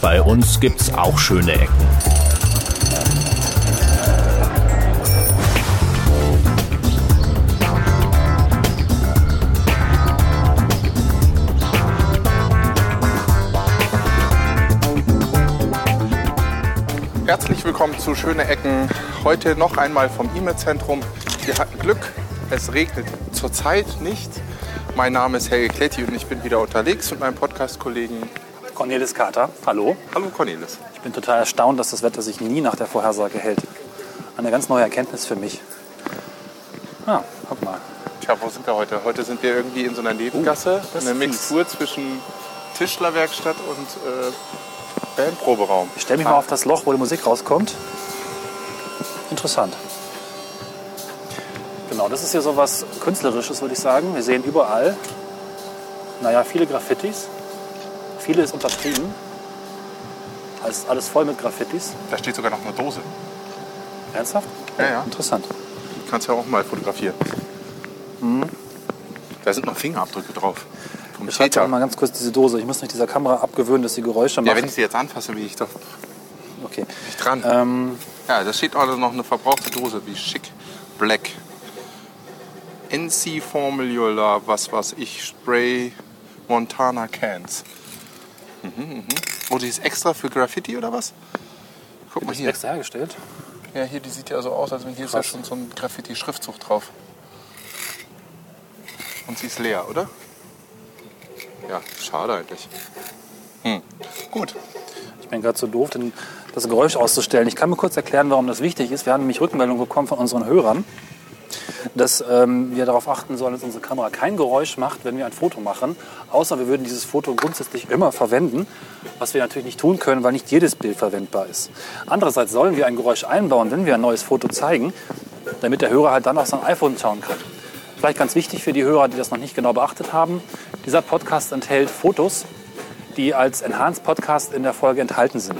Bei uns gibt's auch schöne Ecken. Herzlich willkommen zu Schöne Ecken. Heute noch einmal vom E-Mail-Zentrum. Wir hatten Glück, es regnet zurzeit nicht. Mein Name ist Helge Kletti und ich bin wieder unterwegs mit meinem Podcast-Kollegen. Cornelis Kater, hallo. Hallo Cornelis. Ich bin total erstaunt, dass das Wetter sich nie nach der Vorhersage hält. Eine ganz neue Erkenntnis für mich. Ah, guck mal. Tja, wo sind wir heute? Heute sind wir irgendwie in so einer Nebengasse. das eine Mixtur zwischen Tischlerwerkstatt und äh, Bandproberaum. Ich stelle mich mal auf das Loch, wo die Musik rauskommt. Interessant. Genau, das ist hier so was Künstlerisches, würde ich sagen. Wir sehen überall, naja, viele Graffitis. Viele ist untertrieben. Alles, alles voll mit Graffitis. Da steht sogar noch eine Dose. Ernsthaft? Ja, ja. Interessant. Die kannst du ja auch mal fotografieren. Da sind noch Fingerabdrücke drauf. Vom doch Täter. mal ganz kurz diese Dose. Ich muss mich dieser Kamera abgewöhnen, dass sie Geräusche Ja, macht. wenn ich sie jetzt anfasse, bin ich doch okay. nicht dran. Ähm, Ja, da steht auch noch eine verbrauchte Dose, wie schick. Black. NC Formula, was weiß ich, Spray Montana Cans. Mhm, mhm. Oh, die ist extra für Graffiti oder was? Guck mal ist hier. extra hergestellt. Ja, hier, die sieht ja so aus, als wenn hier ist ja Krass. schon so ein Graffiti-Schriftzug drauf. Und sie ist leer, oder? Ja, schade eigentlich. Hm. Gut. Ich bin gerade so doof, denn das Geräusch auszustellen. Ich kann mir kurz erklären, warum das wichtig ist. Wir haben nämlich Rückmeldung bekommen von unseren Hörern, dass ähm, wir darauf achten sollen, dass unsere Kamera kein Geräusch macht, wenn wir ein Foto machen. Außer wir würden dieses Foto grundsätzlich immer verwenden, was wir natürlich nicht tun können, weil nicht jedes Bild verwendbar ist. Andererseits sollen wir ein Geräusch einbauen, wenn wir ein neues Foto zeigen, damit der Hörer halt dann auf sein iPhone schauen kann. Vielleicht ganz wichtig für die Hörer, die das noch nicht genau beachtet haben. Dieser Podcast enthält Fotos, die als Enhanced Podcast in der Folge enthalten sind.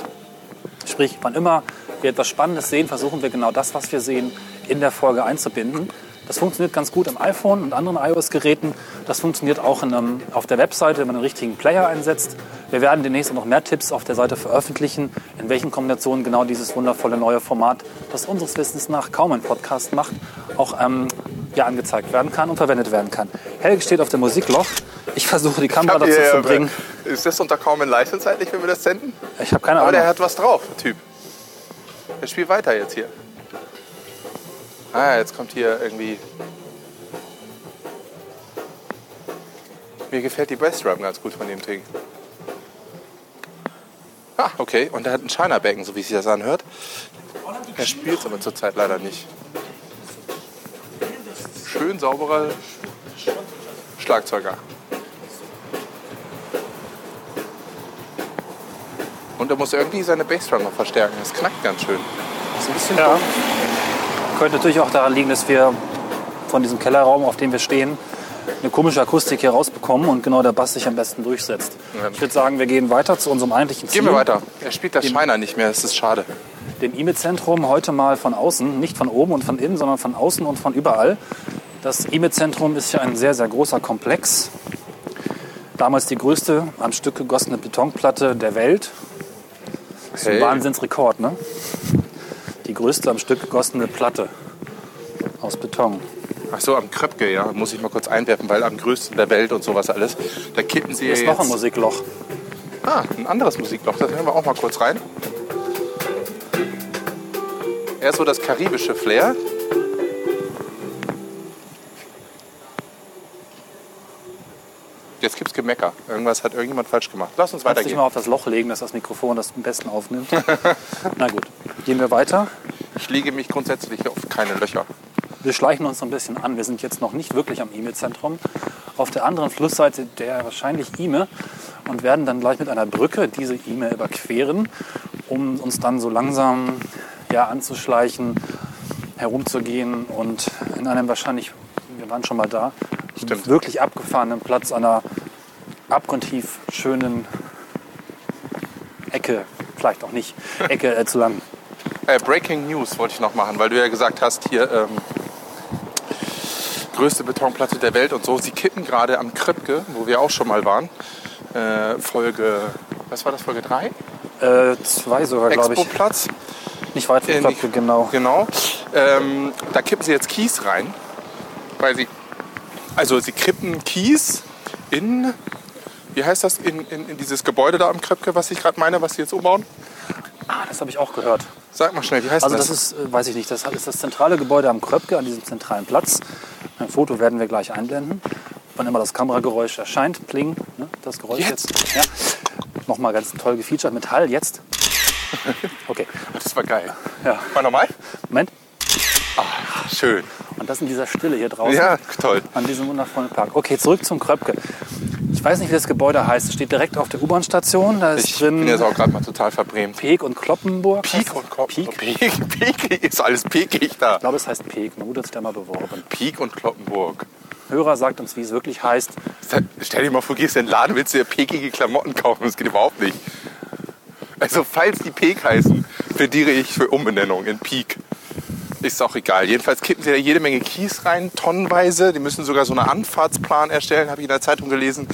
Sprich, wann immer wir etwas Spannendes sehen, versuchen wir genau das, was wir sehen, in der Folge einzubinden. Das funktioniert ganz gut am iPhone und anderen iOS-Geräten. Das funktioniert auch in einem, auf der Webseite, wenn man einen richtigen Player einsetzt. Wir werden demnächst noch mehr Tipps auf der Seite veröffentlichen, in welchen Kombinationen genau dieses wundervolle neue Format, das unseres Wissens nach kaum ein Podcast macht, auch ähm, ja, angezeigt werden kann und verwendet werden kann. Helge steht auf dem Musikloch. Ich versuche die Kamera dazu zu bringen. Ist das unter Common License eigentlich, wenn wir das senden? Ich habe keine Aber Ahnung. der hat was drauf, der Typ. Der spielt weiter jetzt hier. Ah, jetzt kommt hier irgendwie. Mir gefällt die Bassdrum ganz gut von dem Ding. Ah, okay. Und er hat ein China-Becken, so wie sich das anhört. Er spielt es aber zurzeit leider nicht. Schön sauberer Schlagzeuger. Und er muss irgendwie seine Bassdrum noch verstärken. Das knackt ganz schön. Das ist ein bisschen Ja. dumm. Könnte natürlich auch daran liegen, dass wir von diesem Kellerraum, auf dem wir stehen, eine komische Akustik hier rausbekommen und genau der Bass sich am besten durchsetzt. Ja. Ich würde sagen, wir gehen weiter zu unserem eigentlichen Ziel. Gehen wir weiter. Er spielt das Shiner nicht mehr. Das ist schade. Dem E-Mail-Zentrum heute mal von außen, nicht von oben und von innen, sondern von außen und von überall. Das E-Mail-Zentrum ist ja ein sehr, sehr großer Komplex. Damals die größte am Stück gegossene Betonplatte der Welt. Das ist ein Hey. Wahnsinnsrekord, ne? Die größte am Stück gegossene Platte aus Beton. Ach so, am Kröpke, ja. Muss ich mal kurz einwerfen, weil am größten der Welt und sowas alles. Da kippen sie Hier ja ist noch ein jetzt. Musikloch. Ah, ein anderes Musikloch. Das hören wir auch mal kurz rein. Eher so das karibische Flair. Jetzt gibt's Gemecker. Irgendwas hat irgendjemand falsch gemacht. Lass uns Kannst dich weitergehen. mal auf das Loch legen, dass das Mikrofon das am besten aufnimmt. Na gut, gehen wir weiter. Ich lege mich grundsätzlich auf keine Löcher. Wir schleichen uns so ein bisschen an. Wir sind jetzt noch nicht wirklich am E-Mail-Zentrum. Auf der anderen Flussseite der wahrscheinlich E-Mail und werden dann gleich mit einer Brücke diese E-Mail überqueren, um uns dann so langsam ja, anzuschleichen, herumzugehen und in einem wahrscheinlich, wir waren schon mal da, Stimmt. wirklich abgefahrenen Platz an einer abgrundtief schönen Ecke, vielleicht auch nicht, Ecke äh, zu landen. Äh, Breaking News wollte ich noch machen, weil du ja gesagt hast, hier ähm, größte Betonplatte der Welt und so. Sie kippen gerade am Kröpke, wo wir auch schon mal waren. Äh, Folge, was war das, Folge 3? Äh, zwei sogar, glaube ich. Expo-Platz. Nicht weit von in die- Kröpke, genau. Genau. Ähm, da kippen sie jetzt Kies rein. Weil sie. Also sie kippen Kies in. Wie heißt das? In, in, in dieses Gebäude da am Kröpke, was ich gerade meine, was sie jetzt umbauen? Ah, das habe ich auch gehört. Sag mal schnell, wie heißt Also das? das ist, äh, weiß ich nicht, das ist das zentrale Gebäude am Kröpke, an diesem zentralen Platz. Ein Foto werden wir gleich einblenden. Wann immer das Kamerageräusch erscheint, pling, ne, das Geräusch Jetzt? jetzt. Ja. Nochmal ganz toll gefeatured mit Hall, jetzt. Okay, das war geil. ja. Mal nochmal? Moment. Schön. Und das in dieser Stille hier draußen. Ja, toll. An diesem wundervollen Park. Okay, zurück zum Kröpke. Ich weiß nicht, wie das Gebäude heißt. Es steht direkt auf der U-Bahn-Station. Da ist Ich drin bin jetzt auch gerade mal total verbrämt. Peek und Kloppenburg. Peak und Kloppenburg. Peek? Peak ist alles peakig da. Ich glaube, es heißt Peek. Mein Bruder hat sich da mal beworben. Peak und Kloppenburg. Hörer sagt uns, wie es wirklich heißt. Stell dir mal vor, gehst in den Laden, willst du dir peakige Klamotten kaufen. Das geht überhaupt nicht. Also, falls die Peak heißen, plädiere ich für Umbenennung in Peak. Ist auch egal. Jedenfalls kippen sie da jede Menge Kies rein, tonnenweise. Die müssen sogar so einen Anfahrtsplan erstellen, habe ich in der Zeitung gelesen.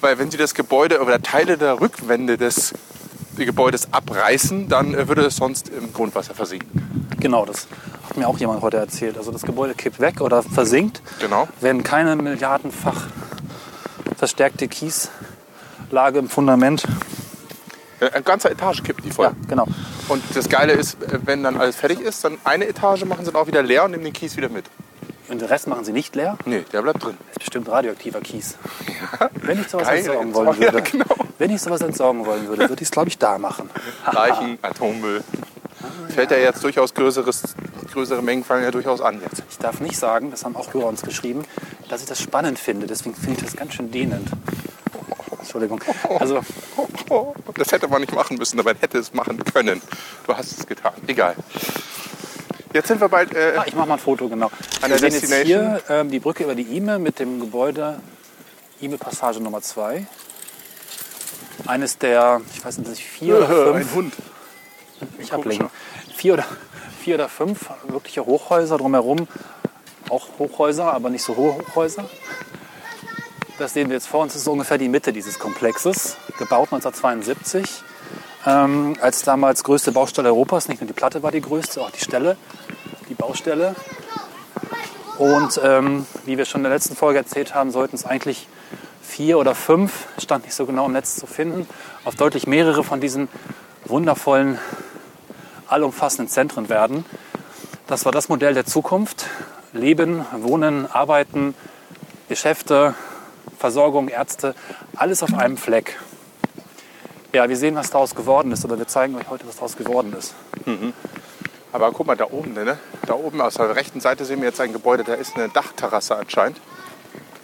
Weil wenn sie das Gebäude oder Teile der Rückwände des Gebäudes abreißen, dann äh, würde es sonst im Grundwasser versinken. Genau, das hat mir auch jemand heute erzählt. Also das Gebäude kippt weg oder versinkt, Genau. wenn keine milliardenfach verstärkte Kieslage im Fundament. Äh, Eine ganze Etage kippt die voll. Ja, genau. Und das Geile ist, äh, wenn dann alles fertig ist, dann eine Etage machen sie dann auch wieder leer und nehmen den Kies wieder mit. Und den Rest machen sie nicht leer. Nee, der bleibt drin. Das ist bestimmt radioaktiver Kies. Wenn ich sowas Geil, entsorgen wollen ja, würde, genau. wenn ich sowas entsorgen wollen würde, würde ich es glaube ich da machen. Leichen, Atommüll. Fällt ja jetzt durchaus größeres, größere Mengen fallen ja durchaus an jetzt. Ich darf nicht sagen, das haben auch Hörer uns geschrieben, dass ich das spannend finde. Deswegen finde ich das ganz schön dehnend. Entschuldigung. Also Das hätte man nicht machen müssen, aber man hätte es machen können. Du hast es getan. Egal. Jetzt sind wir bald. Äh, Ah, ich mache mal ein Foto, genau. An Wir der sehen jetzt hier ähm, die Brücke über die Ime mit dem Gebäude Ime Passage Nummer 2. Eines der, ich weiß nicht, vier oder fünf, ein Hund. nicht ablenken, vier oder, vier oder fünf wirkliche Hochhäuser drumherum. Auch Hochhäuser, aber nicht so hohe Hochhäuser. Das sehen wir jetzt vor uns. Ist so ungefähr die Mitte dieses Komplexes, gebaut 1972. Ähm, als damals größte Baustelle Europas. Nicht nur die Platte war die größte, auch die Stelle, die Baustelle. Und ähm, wie wir schon in der letzten Folge erzählt haben, sollten es eigentlich vier oder fünf, stand nicht so genau im Netz zu finden, auf deutlich mehrere von diesen wundervollen, allumfassenden Zentren werden. Das war das Modell der Zukunft. Leben, Wohnen, Arbeiten, Geschäfte, Versorgung, Ärzte, alles auf einem Fleck. Ja, wir sehen, was daraus geworden ist, oder wir zeigen euch heute, was daraus geworden ist. Aber guck mal, da oben, ne? Da oben aus der rechten Seite sehen wir jetzt ein Gebäude, da ist eine Dachterrasse anscheinend.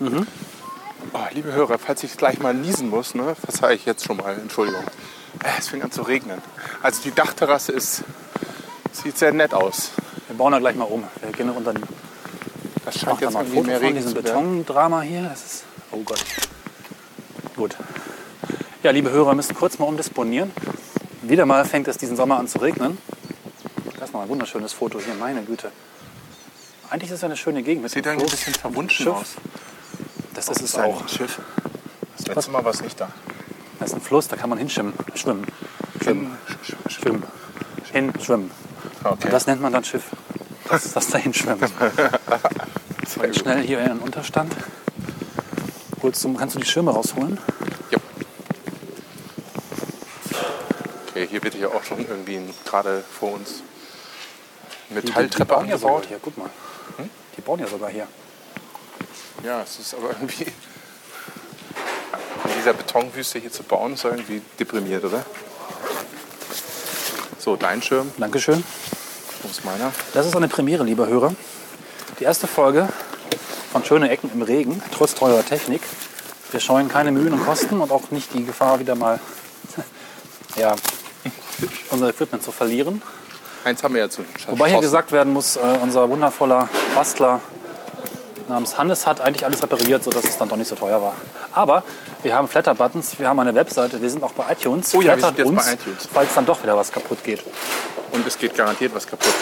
Oh, liebe Hörer, falls ich gleich mal niesen muss, ne, verzeihe ich jetzt schon mal, Entschuldigung. Äh, Es fängt an zu regnen. Also die Dachterrasse ist, sieht sehr nett aus. Wir bauen da gleich mal um. Wir gehen unter den Das scheint jetzt mal Foto mehr von Regen diesem zu werden. Betondrama hier. Das ist, oh Gott. Gut. Ja, liebe Hörer, müssen kurz mal umdisponieren. Wieder mal fängt es diesen Sommer an zu regnen. Das ist mal ein wunderschönes Foto hier, meine Güte. Eigentlich ist es eine schöne Gegend. Mit Sieht eigentlich ein bisschen verwunschen Schiff. aus. Das ist es ein auch. Schiff. Das letzte Mal war es nicht da. Das ist ein Fluss, da kann man hinschwimmen. Schwimmen. Schwimmen. Schwimmen. Hin, schwimmen. Okay. Und das nennt man dann Schiff. Das ist das dahin schwimmen. Schnell hier in den Unterstand. Holst du, kannst du die Schirme rausholen? Ja. Okay, hier wird ja auch schon irgendwie gerade vor uns Die Metalltreppe bauen ja sogar angebaut. hier, guck mal. Die bauen ja sogar hier. Ja, es ist aber irgendwie. In dieser Betonwüste hier zu bauen, ist irgendwie deprimiert, oder? So, dein Schirm, Dankeschön. wo ist meiner? Das ist eine Premiere, liebe Hörer. Die erste Folge von Schöne Ecken im Regen, trotz teurer Technik. Wir scheuen keine Mühen und Kosten und auch nicht die Gefahr, wieder mal ja, unser Equipment zu verlieren. Eins haben wir ja zu. Wobei hier gesagt werden muss, äh, unser wundervoller Bastler namens Hannes hat eigentlich alles repariert, sodass es dann doch nicht so teuer war. Aber wir haben Flatter-Buttons, wir haben eine Webseite, wir sind auch bei iTunes. Oh ja, wir Flattert sind jetzt uns, bei iTunes. falls dann doch wieder was kaputt geht. Und es geht garantiert was kaputt.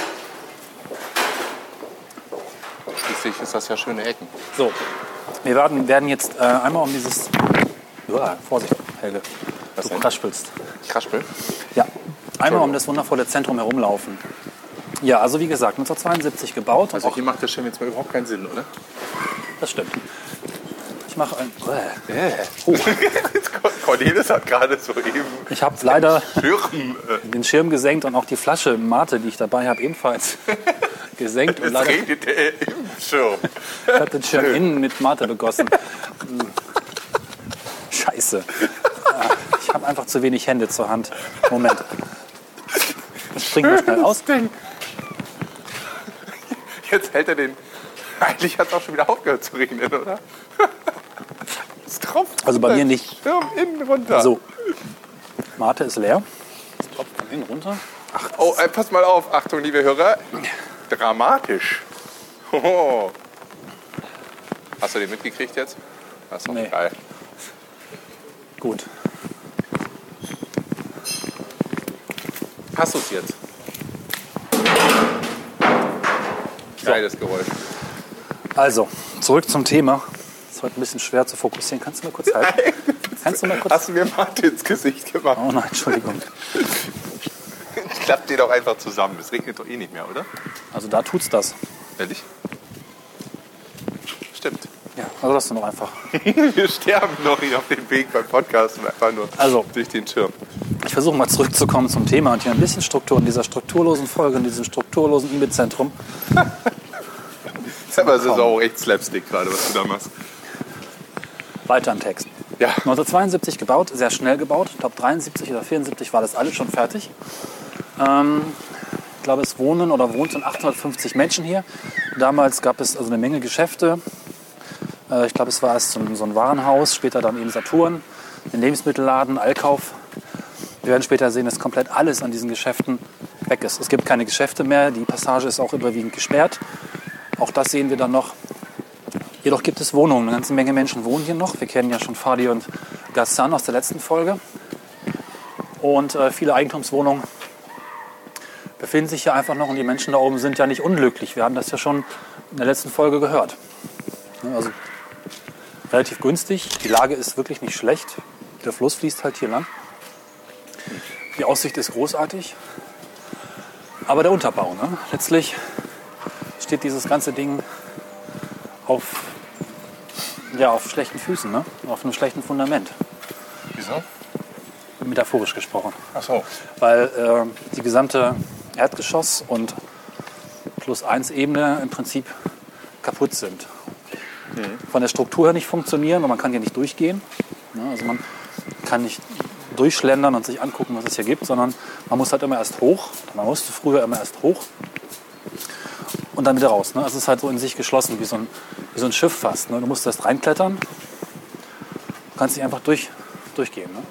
Schließlich ist das ja schöne Ecken. So, wir werden, werden jetzt äh, einmal um dieses. Uah, Vorsicht, Helge. Was Du denn? kraspelst. Kraspel. Ja. Einmal um das wundervolle Zentrum herumlaufen. Ja, also wie gesagt, 1972 gebaut. Also auch, hier macht das Schirm jetzt mal überhaupt keinen Sinn, oder? das stimmt. Ich mache ein. Cornelis hat gerade so eben Ich habe leider Schirm. Äh, den Schirm gesenkt und auch die Flasche Mate, die ich dabei habe, ebenfalls gesenkt. Und leider regnet äh, im Schirm. ich habe den Schirm innen mit Mate begossen. Scheiße. Ich habe einfach zu wenig Hände zur Hand. Moment. Ich springe mal schnell aus. Jetzt hält er den. Eigentlich hat es auch schon wieder aufgehört zu regnen, oder? Es tropft. Also bei mir nicht. Schirm innen runter. So. Mate ist leer. Es tropft von innen runter. Oh, äh, pass mal auf. Achtung, liebe Hörer. Dramatisch. Hoho. Hast du den mitgekriegt jetzt? Das ist doch Nee. geil. Gut. Hast du es jetzt? Geiles Geräusch. Also, zurück zum Thema. Ist heute ein bisschen schwer zu fokussieren. Kannst du mal kurz halten? Kannst du mal kurz. Hast du mir Martin ins Gesicht gemacht? Oh nein, Entschuldigung. Klappt dir doch einfach zusammen. Es regnet doch eh nicht mehr, oder? Also da tut's das. Ehrlich? Stimmt. Ja, also lass du noch einfach. Wir sterben noch hier auf dem Weg beim Podcast und einfach nur Also. durch den Schirm. Ich versuche mal zurückzukommen zum Thema und hier ein bisschen Struktur in dieser strukturlosen Folge, in diesem strukturlosen E-Mail-Zentrum. Aber es ist auch echt Slapstick gerade, was du da machst. Weiter im Text. Ja. 1972 gebaut, sehr schnell gebaut. Ich glaube 73 oder 74 war das alles schon fertig. Ähm, glaube, es wohnen oder wohnten 850 Menschen hier. Damals gab es also eine Menge Geschäfte. Äh, ich glaube, es war erst so ein, Warenhaus, später dann eben Saturn, ein Lebensmittelladen, Allkauf. Wir werden später sehen, dass komplett alles an diesen Geschäften weg ist. Es gibt keine Geschäfte mehr, die Passage ist auch überwiegend gesperrt. Auch das sehen wir dann noch. Jedoch gibt es Wohnungen. Eine ganze Menge Menschen wohnen hier noch. Wir kennen ja schon Fadi und Gassan aus der letzten Folge. Und äh, viele Eigentumswohnungen befinden sich hier einfach noch und die Menschen da oben sind ja nicht unglücklich. Wir haben das ja schon in der letzten Folge gehört. Ja, Also relativ günstig. Die Lage ist wirklich nicht schlecht. Der Fluss fließt halt hier lang. Die Aussicht ist großartig. Aber der Unterbau, ne? letztlich steht dieses ganze Ding auf, ja, auf schlechten Füßen, ne? auf einem schlechten Fundament, Wieso? metaphorisch gesprochen. Ach so. Weil äh, die gesamte Erdgeschoss- und Plus-1-Ebene im Prinzip kaputt sind. Von der Struktur her nicht funktionieren und man kann hier nicht durchgehen. Ne? Also man kann nicht durchschlendern und sich angucken, was es hier gibt, sondern man muss halt immer erst hoch. Man musste früher immer erst hoch und dann wieder raus. Ne? Es ist halt so in sich geschlossen, wie so ein, wie so ein Schiff fast. Ne? Du musst erst reinklettern, du kannst nicht einfach durch, durchgehen. Ne?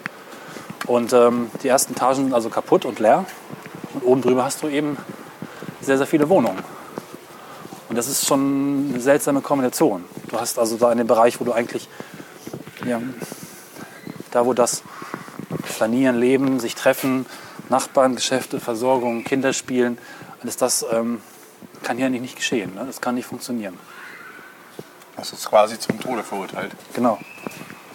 Und ähm, die ersten Etagen sind also kaputt und leer. Oben drüber hast du eben sehr, sehr viele Wohnungen. Und das ist schon eine seltsame Kombination. Du hast also da in dem Bereich, wo du eigentlich, ja, da wo das Planieren, Leben, sich treffen, Nachbarn, Geschäfte, Versorgung, Kinder spielen, alles das ähm, kann hier eigentlich nicht geschehen. Ne? Das kann nicht funktionieren. Das ist quasi zum Tode verurteilt. Genau.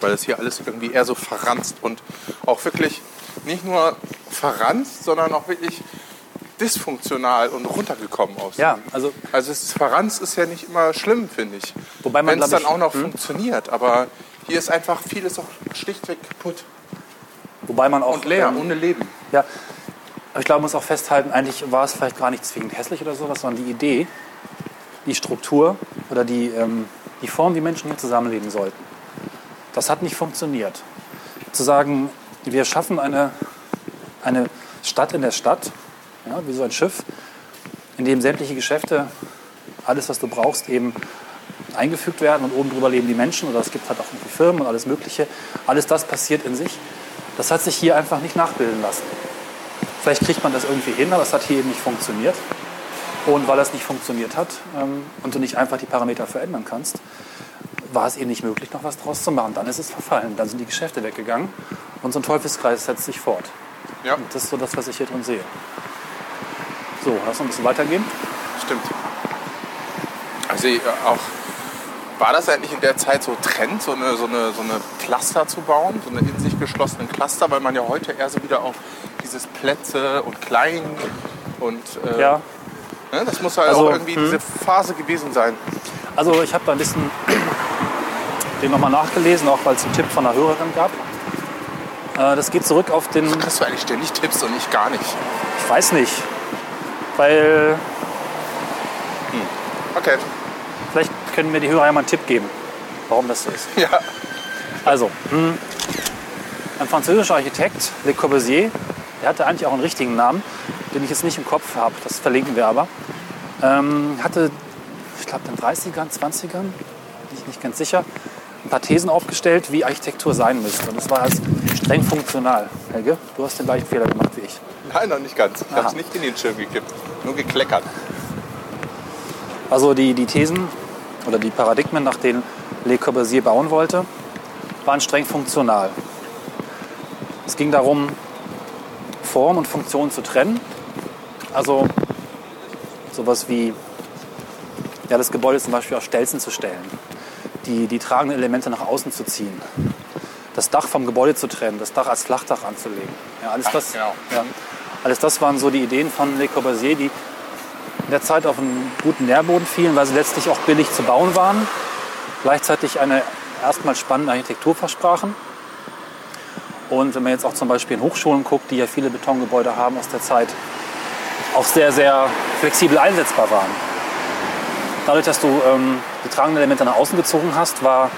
Weil das hier alles irgendwie eher so verranzt und auch wirklich nicht nur verranzt, sondern auch wirklich dysfunktional und runtergekommen aussieht. Ja, also Also es ist, ja nicht immer schlimm, finde ich. Wobei man, Wenn es dann auch noch Hm? funktioniert. Aber hier ist einfach vieles auch schlichtweg kaputt. wobei man auch Und leer, ähm, ohne Leben. Ja, aber ich glaube, man muss auch festhalten, eigentlich war es vielleicht gar nicht zwingend hässlich oder sowas, sondern die Idee, die Struktur oder die, ähm, die Form, wie Menschen hier zusammenleben sollten. Das hat nicht funktioniert. Zu sagen, wir schaffen eine, eine Stadt in der Stadt, ja, wie so ein Schiff, in dem sämtliche Geschäfte, alles, was du brauchst, eben eingefügt werden und oben drüber leben die Menschen oder es gibt halt auch irgendwie Firmen und alles Mögliche. Alles das passiert in sich. Das hat sich hier einfach nicht nachbilden lassen. Vielleicht kriegt man das irgendwie hin, aber es hat hier eben nicht funktioniert. Und weil das nicht funktioniert hat ähm, und du nicht einfach die Parameter verändern kannst, war es eben nicht möglich, noch was draus zu machen. Dann ist es verfallen, dann sind die Geschäfte weggegangen und so ein Teufelskreis setzt sich fort. Ja, Und das ist so das, was ich hier drin sehe. So, lass uns ein bisschen weitergehen. stimmt. Also äh, auch War das eigentlich in der Zeit so Trend, so eine, so, eine, so eine Cluster zu bauen, so eine in sich geschlossenen Cluster, weil man ja heute eher so wieder auf dieses Plätze und Klein und äh, Ja, ne, das muss halt Also, auch irgendwie hm. diese Phase gewesen sein. also ich habe da ein bisschen den nochmal nachgelesen, auch weil es einen Tipp von einer Hörerin gab. Äh, Das geht zurück auf den, Kriegst du eigentlich ständig Tipps und ich gar nicht. ich weiß nicht, weil Okay. vielleicht können mir die Hörer ja mal einen Tipp geben, warum das so ist. Ja. Also, hm, ein französischer Architekt, Le Corbusier, der hatte eigentlich auch einen richtigen Namen, den ich jetzt nicht im Kopf habe, das verlinken wir aber, ähm, hatte, ich glaube, in den 30ern, 20ern, bin ich nicht ganz sicher, ein paar Thesen aufgestellt, wie Architektur sein müsste. Und das war als streng funktional. Helge, du hast den gleichen Fehler gemacht wie ich. Nein, noch nicht ganz. Ich habe es nicht in den Schirm gekippt, nur gekleckert. Also die, die Thesen oder die Paradigmen, nach denen Le Corbusier bauen wollte, waren streng funktional. Es ging darum, Form und Funktion zu trennen. Also sowas wie ja, das Gebäude zum Beispiel auf Stelzen zu stellen, die, die tragenden Elemente nach außen zu ziehen, das Dach vom Gebäude zu trennen, das Dach als Flachdach anzulegen. Ja, alles, Ach, das, genau. ja, alles das waren so die Ideen von Le Corbusier, die in der Zeit auf einen guten Nährboden fielen, weil sie letztlich auch billig zu bauen waren, gleichzeitig eine erstmal spannende Architektur versprachen. Und wenn man jetzt auch zum Beispiel in Hochschulen guckt, die ja viele Betongebäude haben aus der Zeit, auch sehr, sehr flexibel einsetzbar waren. Dadurch, dass du ähm, die tragenden Elemente nach außen gezogen hast, war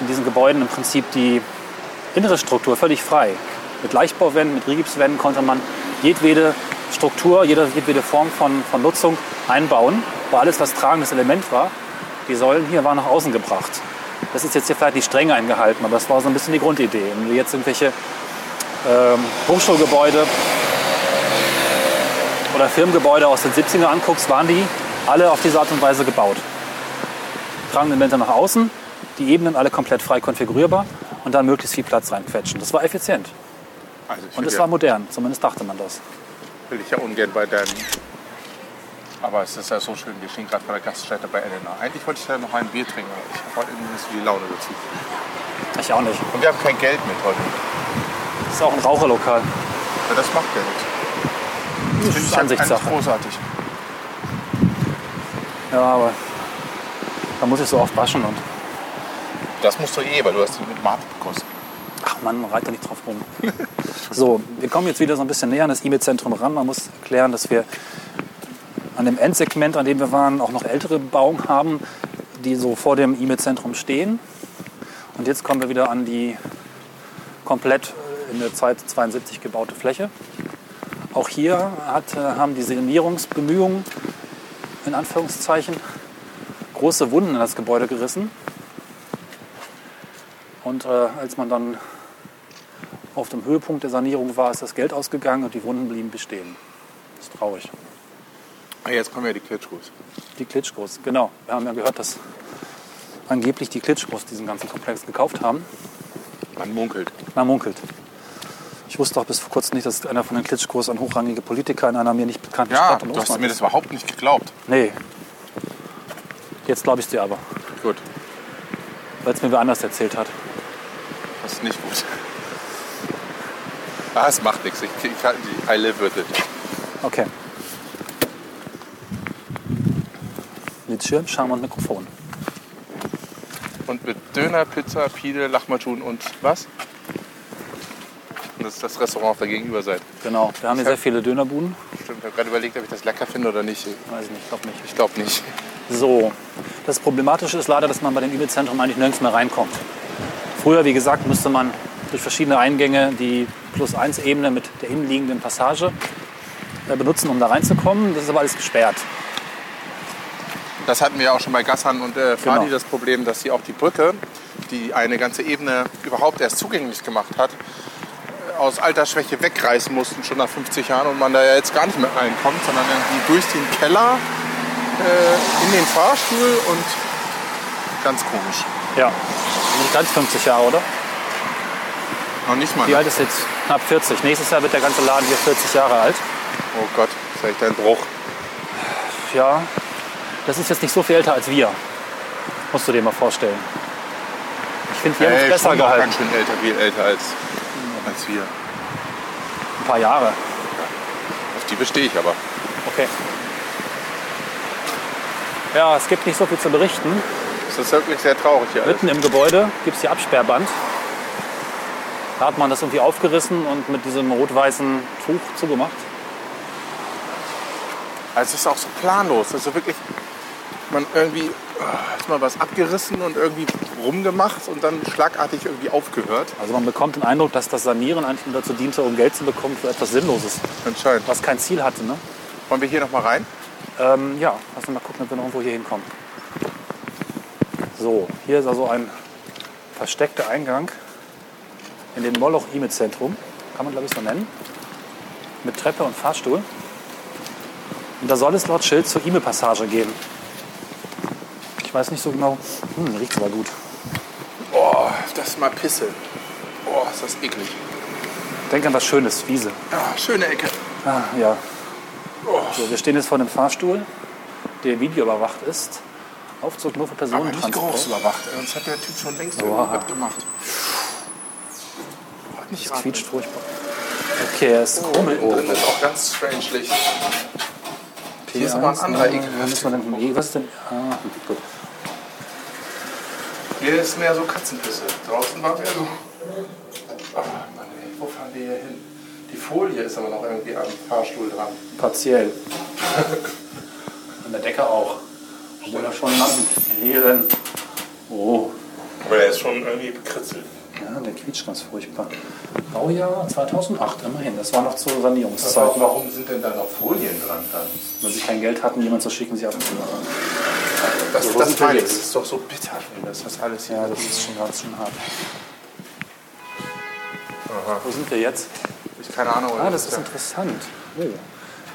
in diesen Gebäuden im Prinzip die innere Struktur völlig frei. Mit Leichtbauwänden, mit Rigipswänden konnte man jedwede Struktur, jede, jedwede Form von, von Nutzung einbauen, weil alles, was tragendes Element war, die Säulen hier waren nach außen gebracht. Das ist jetzt hier vielleicht nicht streng eingehalten, aber das war so ein bisschen die Grundidee. Wenn du jetzt irgendwelche ähm, Hochschulgebäude oder Firmengebäude aus den 70er anguckst, waren die alle auf diese Art und Weise gebaut. Tragende Elemente nach außen, die Ebenen alle komplett frei konfigurierbar und dann möglichst viel Platz reinquetschen. Das war effizient Also und es war modern, zumindest dachte man das. will ich ja ungern bei deinen. Aber es ist ja so schön, wir stehen gerade bei der Gaststätte bei Elena. Eigentlich wollte ich da noch ein Bier trinken, aber ich habe heute irgendwie nicht so die Laune dazu. Ich auch nicht. Und wir haben kein Geld mit heute. Das ist auch ein Raucherlokal. Ja, das macht nichts. Das Finde ist ich Ansichtssache. großartig. Ja, aber da muss ich so oft waschen und Das musst du eh, weil du hast die mit Mate gekostet. Ach man, man reitet nicht drauf rum. so, wir kommen jetzt wieder so ein bisschen näher an das E-Mail-Zentrum ran. Man muss erklären, dass wir an dem Endsegment, an dem wir waren, auch noch ältere Bebauung haben, die so vor dem E-Mail-Zentrum stehen. Und jetzt kommen wir wieder an die komplett in der Zeit 72 gebaute Fläche. Auch hier hat, äh, haben die Sanierungsbemühungen in Anführungszeichen große Wunden in das Gebäude gerissen. Und äh, als man dann auf dem Höhepunkt der Sanierung war, ist das Geld ausgegangen und die Wunden blieben bestehen. Das ist traurig. Ah, jetzt kommen ja die Klitschkos. Die Klitschkos, genau. Wir haben ja gehört, dass angeblich die Klitschkos diesen ganzen Komplex gekauft haben. Man munkelt. Man munkelt. Ich wusste auch bis vor kurzem nicht, dass einer von den Klitschkos ein hochrangige Politiker in einer mir nicht bekannten Ja, Stadt und du hast mir das überhaupt nicht geglaubt. Nee. Jetzt glaube ich es dir aber, Gut, weil es mir wer anders erzählt hat. Das ist nicht gut. Ah, es macht nichts. Ich, ich, I live with it. Okay. Bildschirm, Charme und Mikrofon. Und mit Döner, Pizza, Pide, Lachmatschun und was? Das ist das Restaurant auf der Gegenüberseite. Genau. Wir haben hier sehr viele Dönerbuden. Stimmt, ich habe gerade überlegt, ob ich das lecker finde oder nicht. Weiß ich nicht, glaube nicht. Ich glaube nicht. So. Das Problematische ist leider, dass man bei dem E-Mail-Zentrum eigentlich nirgends mehr reinkommt. Früher, wie gesagt, musste man durch verschiedene Eingänge die Plus-1-Ebene mit der innenliegenden Passage äh, benutzen, um da reinzukommen. Das ist aber alles gesperrt. Das hatten wir ja auch schon bei Gassan und äh, Fadi Genau. das Problem, dass sie auch die Brücke, die eine ganze Ebene überhaupt erst zugänglich gemacht hat, äh, aus Altersschwäche wegreißen mussten, schon nach 50 Jahren und man da ja jetzt gar nicht mehr reinkommt, sondern irgendwie durch den Keller äh, in den Fahrstuhl und ganz komisch. Ja. Nicht ganz 50 Jahre, oder? Noch nicht mal. Wie alt ist jetzt? Knapp 40. Nächstes Jahr wird der ganze Laden hier 40 Jahre alt. Oh Gott, das ist echt ein Bruch. Ja, das ist jetzt nicht so viel älter als wir. Musst du dir mal vorstellen. Ich finde, die haben es besser gehalten. ganz schön älter, viel älter als, als wir. Ein paar Jahre. Auf die bestehe ich aber. Okay. Ja, es gibt nicht so viel zu berichten. Es ist wirklich sehr traurig hier alles. Mitten im Gebäude gibt es die Absperrband. Da hat man das irgendwie aufgerissen und mit diesem rot-weißen Tuch zugemacht. Also es ist auch so planlos. Also wirklich, man irgendwie ah, ist mal was abgerissen und irgendwie rumgemacht und dann schlagartig irgendwie aufgehört. Also man bekommt den Eindruck, dass das Sanieren eigentlich nur dazu diente, um Geld zu bekommen für etwas Sinnloses, Anscheinend. was kein Ziel hatte. Ne? Wollen wir hier noch mal rein? Ähm, ja, lass uns mal gucken, ob wir noch irgendwo hier hinkommen. So, hier ist also ein versteckter Eingang in den Moloch E-Mail Zentrum. Kann man glaube ich so nennen. Mit Treppe und Fahrstuhl. Und da soll es laut Schild zur E-Mail Passage gehen. Ich weiß nicht so genau. Hm, riecht aber gut. Oh, das ist mal Pisse. Oh, ist das eklig. Denk an was Schönes, Wiese. Ah, schöne Ecke. Ah, ja. Oh, So, wir stehen jetzt vor einem Fahrstuhl, der videoüberwacht ist. Aufzug nur für aber nicht geruchsüberwacht. Sonst hat der Typ schon längst irgendwas gemacht. Oh, nicht atmen. quietscht furchtbar. Okay, es Oh, krummelt. innen drin ist auch ganz strange Licht. Hier ist aber ein P1, anderer äh, ekelhaft. nee, was ist denn? Ah, gut. Hier ist mehr so Katzenpisse. Draußen war mehr so. Ach Mann, ey, wo fahren wir hier hin? Die Folie ist aber noch irgendwie am Fahrstuhl dran. Partiell. An der Decke auch. Obwohl da schon Lampen fehlen. Oh, Aber der ist schon irgendwie bekritzelt. ja, der quietscht ganz furchtbar. Baujahr 2008, immerhin. Das war noch zur Aber Sanierungszeit. warum sind denn da noch Folien dran dann? Wenn sie kein Geld hatten, jemanden zu schicken, sie abzumachen. Das, So, das wir? Das ist doch so bitter, wenn das das alles hier Ja, das ist schon ganz schön hart. Wo sind wir jetzt? Ich keine Ahnung. Ah, das ist ja- interessant. Oh. Wir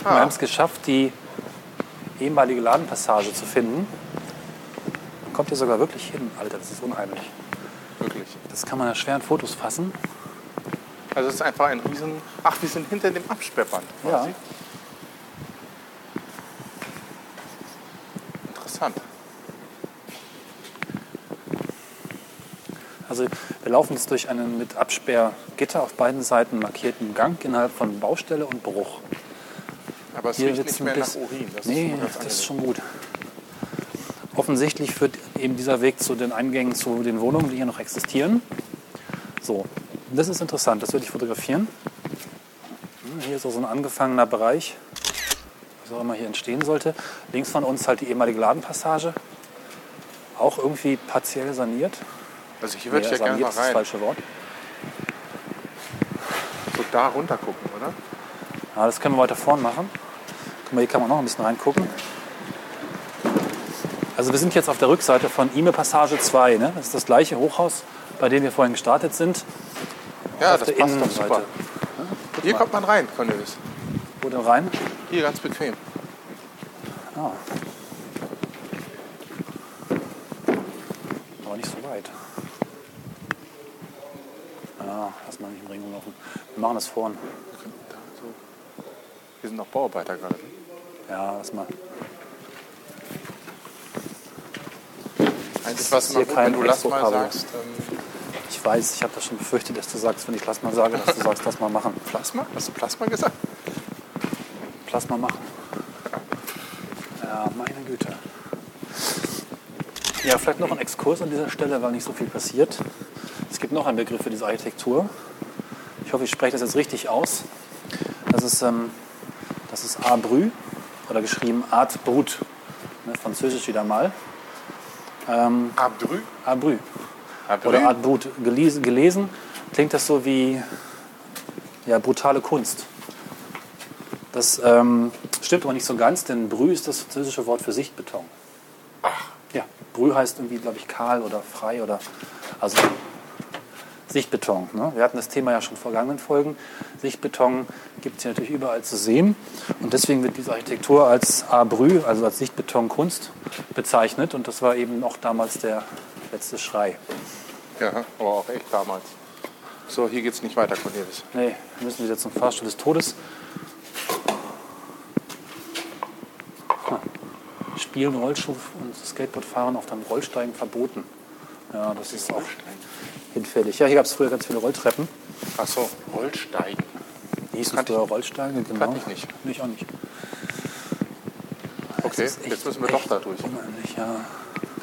Ah. haben es geschafft, die ehemalige Ladenpassage zu finden. Man kommt hier sogar wirklich hin. Alter, das ist unheimlich. wirklich. Das kann man ja schwer in Fotos fassen. Also es ist einfach ein riesen... Ach, wir sind hinter dem Absperrband Ja. Interessant. Also wir laufen jetzt durch einen mit Absperrgitter auf beiden Seiten markierten Gang innerhalb von Baustelle und Bruch. Aber es Hier riecht nicht ein mehr nach bisschen- Urin. Das nee, ist das ist schon gut. Offensichtlich führt eben dieser Weg zu den Eingängen zu den Wohnungen, die hier noch existieren. So, das ist interessant, das würde ich fotografieren. Hm, Hier ist auch so ein angefangener Bereich, was auch immer hier entstehen sollte. Links von uns halt die ehemalige Ladenpassage, auch irgendwie partiell saniert. Also hier würde Nee, ich ja gerne mal ist das rein. falsche Wort. So da runter gucken, oder? Ja, das können wir weiter vorn machen. Guck mal, hier kann man noch ein bisschen reingucken. Also wir sind jetzt auf der Rückseite von Ime Passage 2. Ne? Das ist das gleiche Hochhaus, bei dem wir vorhin gestartet sind. Ja, auf das der passt Innenseite. super. Hier mal. kommt man rein, Cornelis. Wo denn rein? Hier ganz bequem. Ah. Aber nicht so weit. Ja, lass mal nicht im Ring rumlaufen. Wir machen das vorn. Da, so. Hier sind noch Bauarbeiter gerade. Ja, lass mal. Eigentlich was ist immer gut, kein wenn du lass mal sagst. Ähm, Ich weiß, ich habe das schon befürchtet, dass du sagst, wenn ich lass mal sage, dass du sagst, lass mal machen. Plasma? Hast du Plasma gesagt? Plasma machen. Ja, meine Güte. Ja, vielleicht noch ein Exkurs an dieser Stelle, weil nicht so viel passiert. Es gibt noch einen Begriff für diese Architektur. Ich hoffe, ich spreche das jetzt richtig aus. Das ist, ähm, das ist Brut oder geschrieben Art Brut, ne, französisch wieder mal. Ähm, Brut Abdrü? oder Art Brut. Gelesen, gelesen klingt das so wie ja, brutale Kunst. Das ähm, stimmt aber nicht so ganz, denn Brü ist das französische Wort für Sichtbeton. Ach, Ja, Brü heißt irgendwie, glaube ich, kahl oder frei oder also Sichtbeton. Ne? Wir hatten das Thema ja schon in vergangenen Folgen. Sichtbeton gibt es hier natürlich überall zu sehen und deswegen wird diese Architektur als Abrü, also als Sichtbetonkunst bezeichnet und das war eben auch damals der letzte Schrei. ja, aber auch echt damals. So, hier geht's nicht weiter, Cornelis. Nee, wir müssen wieder zum Fahrstuhl des Todes. Spielen, Rollschuh und Skateboardfahren auf dem Rollsteigen verboten. Ja, das ist auch hinfällig. Ja, hier gab es früher ganz viele Rolltreppen. Ach so, Rollsteigen. Die hießen früher Rollsteigen, genau. Kannte ich nicht. Ich auch nicht. Okay, jetzt müssen wir doch da durch. unheimlich, ja.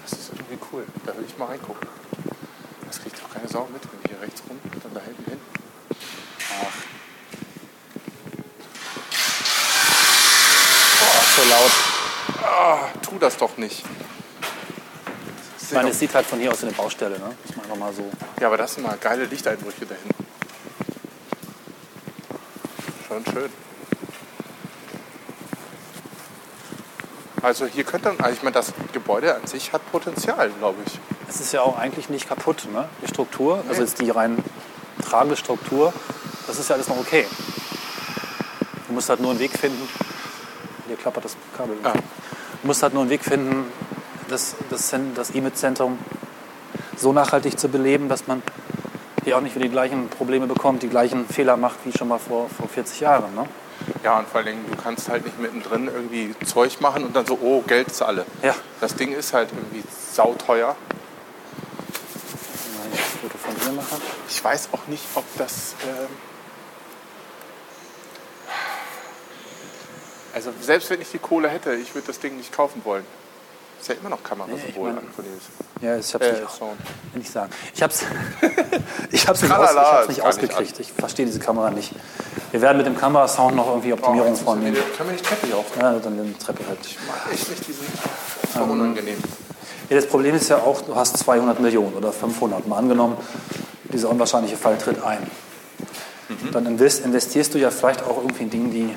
Das ist irgendwie cool. Da will ich mal reingucken. Das kriegt doch keine Sau mit, wenn wir hier rechts rum und dann da hinten hin. Ach. Boah, so laut. Ah, tu das doch nicht. Ich meine, es sieht halt von hier aus wie eine Baustelle, ne? Man einfach mal so. Ja, aber das sind mal geile Lichteinbrüche da hinten. Schon schön. Also hier könnte, also ich meine, das Gebäude an sich hat Potenzial, glaube ich. Es ist ja auch eigentlich nicht kaputt, ne? Die Struktur, also Nee. jetzt die rein tragende Struktur, das ist ja alles noch okay. Du musst halt nur einen Weg finden. Hier klappert das Kabel. Ah. Du musst halt nur einen Weg finden, das, das, das E-Mit-Zentrum so nachhaltig zu beleben, dass man hier auch nicht wieder die gleichen Probleme bekommt, die gleichen Fehler macht wie schon mal vor, vor 40 Jahren. Ne? Ja, und vor allen Dingen, du kannst halt nicht mittendrin irgendwie Zeug machen und dann so, oh, Geld ist alle. Ja. Das Ding ist halt irgendwie sauteuer. Foto von machen. Ich weiß auch nicht, ob das. Ähm also, selbst wenn ich die Kohle hätte, ich würde das Ding nicht kaufen wollen. Ist ja immer noch Nee, ich Kamerasymbol mein- an Cornelis. Ja, ich hab's Äh, nicht, Sound. nicht sagen. Ich hab's, ich hab's nicht, aus, ich hab's nicht ausgekriegt. Ich verstehe diese Kamera nicht. Wir werden mit dem Kamerasound noch irgendwie Optimierung Oh, vornehmen. Können wir nicht Treppe hier auf? Ja, dann die Treppe halt. Ich mag echt nicht diesen. Das war unangenehm. Ja, das Problem ist ja auch, du hast 200 Millionen oder 500. Mal angenommen, dieser unwahrscheinliche Fall tritt ein. Dann invest, investierst du ja vielleicht auch irgendwie in Dinge, die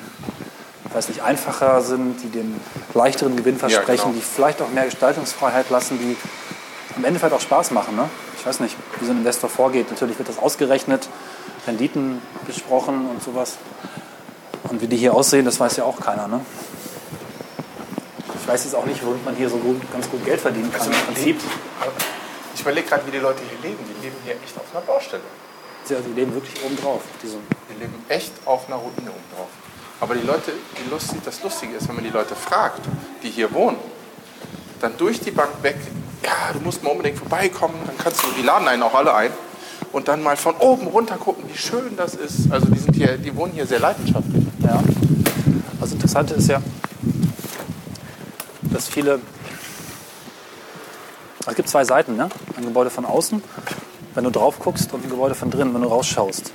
weiß nicht, einfacher sind, die den leichteren Gewinn versprechen, genau. die vielleicht auch mehr Gestaltungsfreiheit lassen, die am Ende vielleicht auch Spaß machen. Ne? Ich weiß nicht, wie so ein Investor vorgeht. Natürlich wird das ausgerechnet, Renditen besprochen und sowas. Und wie die hier aussehen, das weiß ja auch keiner. Ne? Ich weiß jetzt auch nicht, womit man hier so gut, ganz gut Geld verdienen kann. Also, Im Prinzip, Ich überlege gerade, wie die Leute hier leben. Die leben hier echt auf einer Baustelle. sie also die leben wirklich oben drauf. Die leben echt auf einer Ruine oben drauf. Aber die Leute, die lustig, das Lustige ist, wenn man die Leute fragt, die hier wohnen, dann durch die Bank weg, ja, du musst mal unbedingt vorbeikommen, dann kannst du, die laden einen auch alle ein und dann mal von oben runter gucken, wie schön das ist. Also die sind hier, die wohnen hier sehr leidenschaftlich. ja. Das Interessante ist ja, dass viele. Es gibt zwei Seiten, ne? Ein Gebäude von außen, wenn du drauf guckst, und ein Gebäude von drinnen, wenn du rausschaust.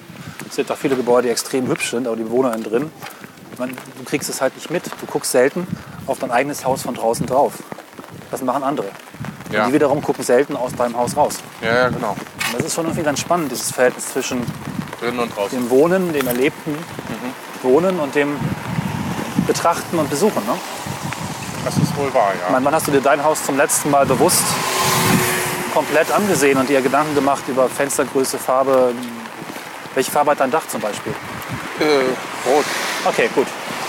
Es gibt auch viele Gebäude, die extrem hübsch sind, aber die Bewohner innen drin. Meine, du kriegst es halt nicht mit. Du guckst selten auf dein eigenes Haus von draußen drauf. Das machen andere. Ja. Die wiederum gucken selten aus deinem Haus raus. Ja, ja, genau. Und das ist schon irgendwie ganz spannend, dieses Verhältnis zwischen Drinnen und draußen. dem Wohnen, dem erlebten Wohnen und dem Betrachten und Besuchen. Ne? Das ist wohl wahr, ja. meine, wann hast du dir dein Haus zum letzten Mal bewusst komplett angesehen und dir Gedanken gemacht über Fenstergröße, Farbe? Welche Farbe hat dein Dach zum Beispiel? Äh, rot. Okay, gut.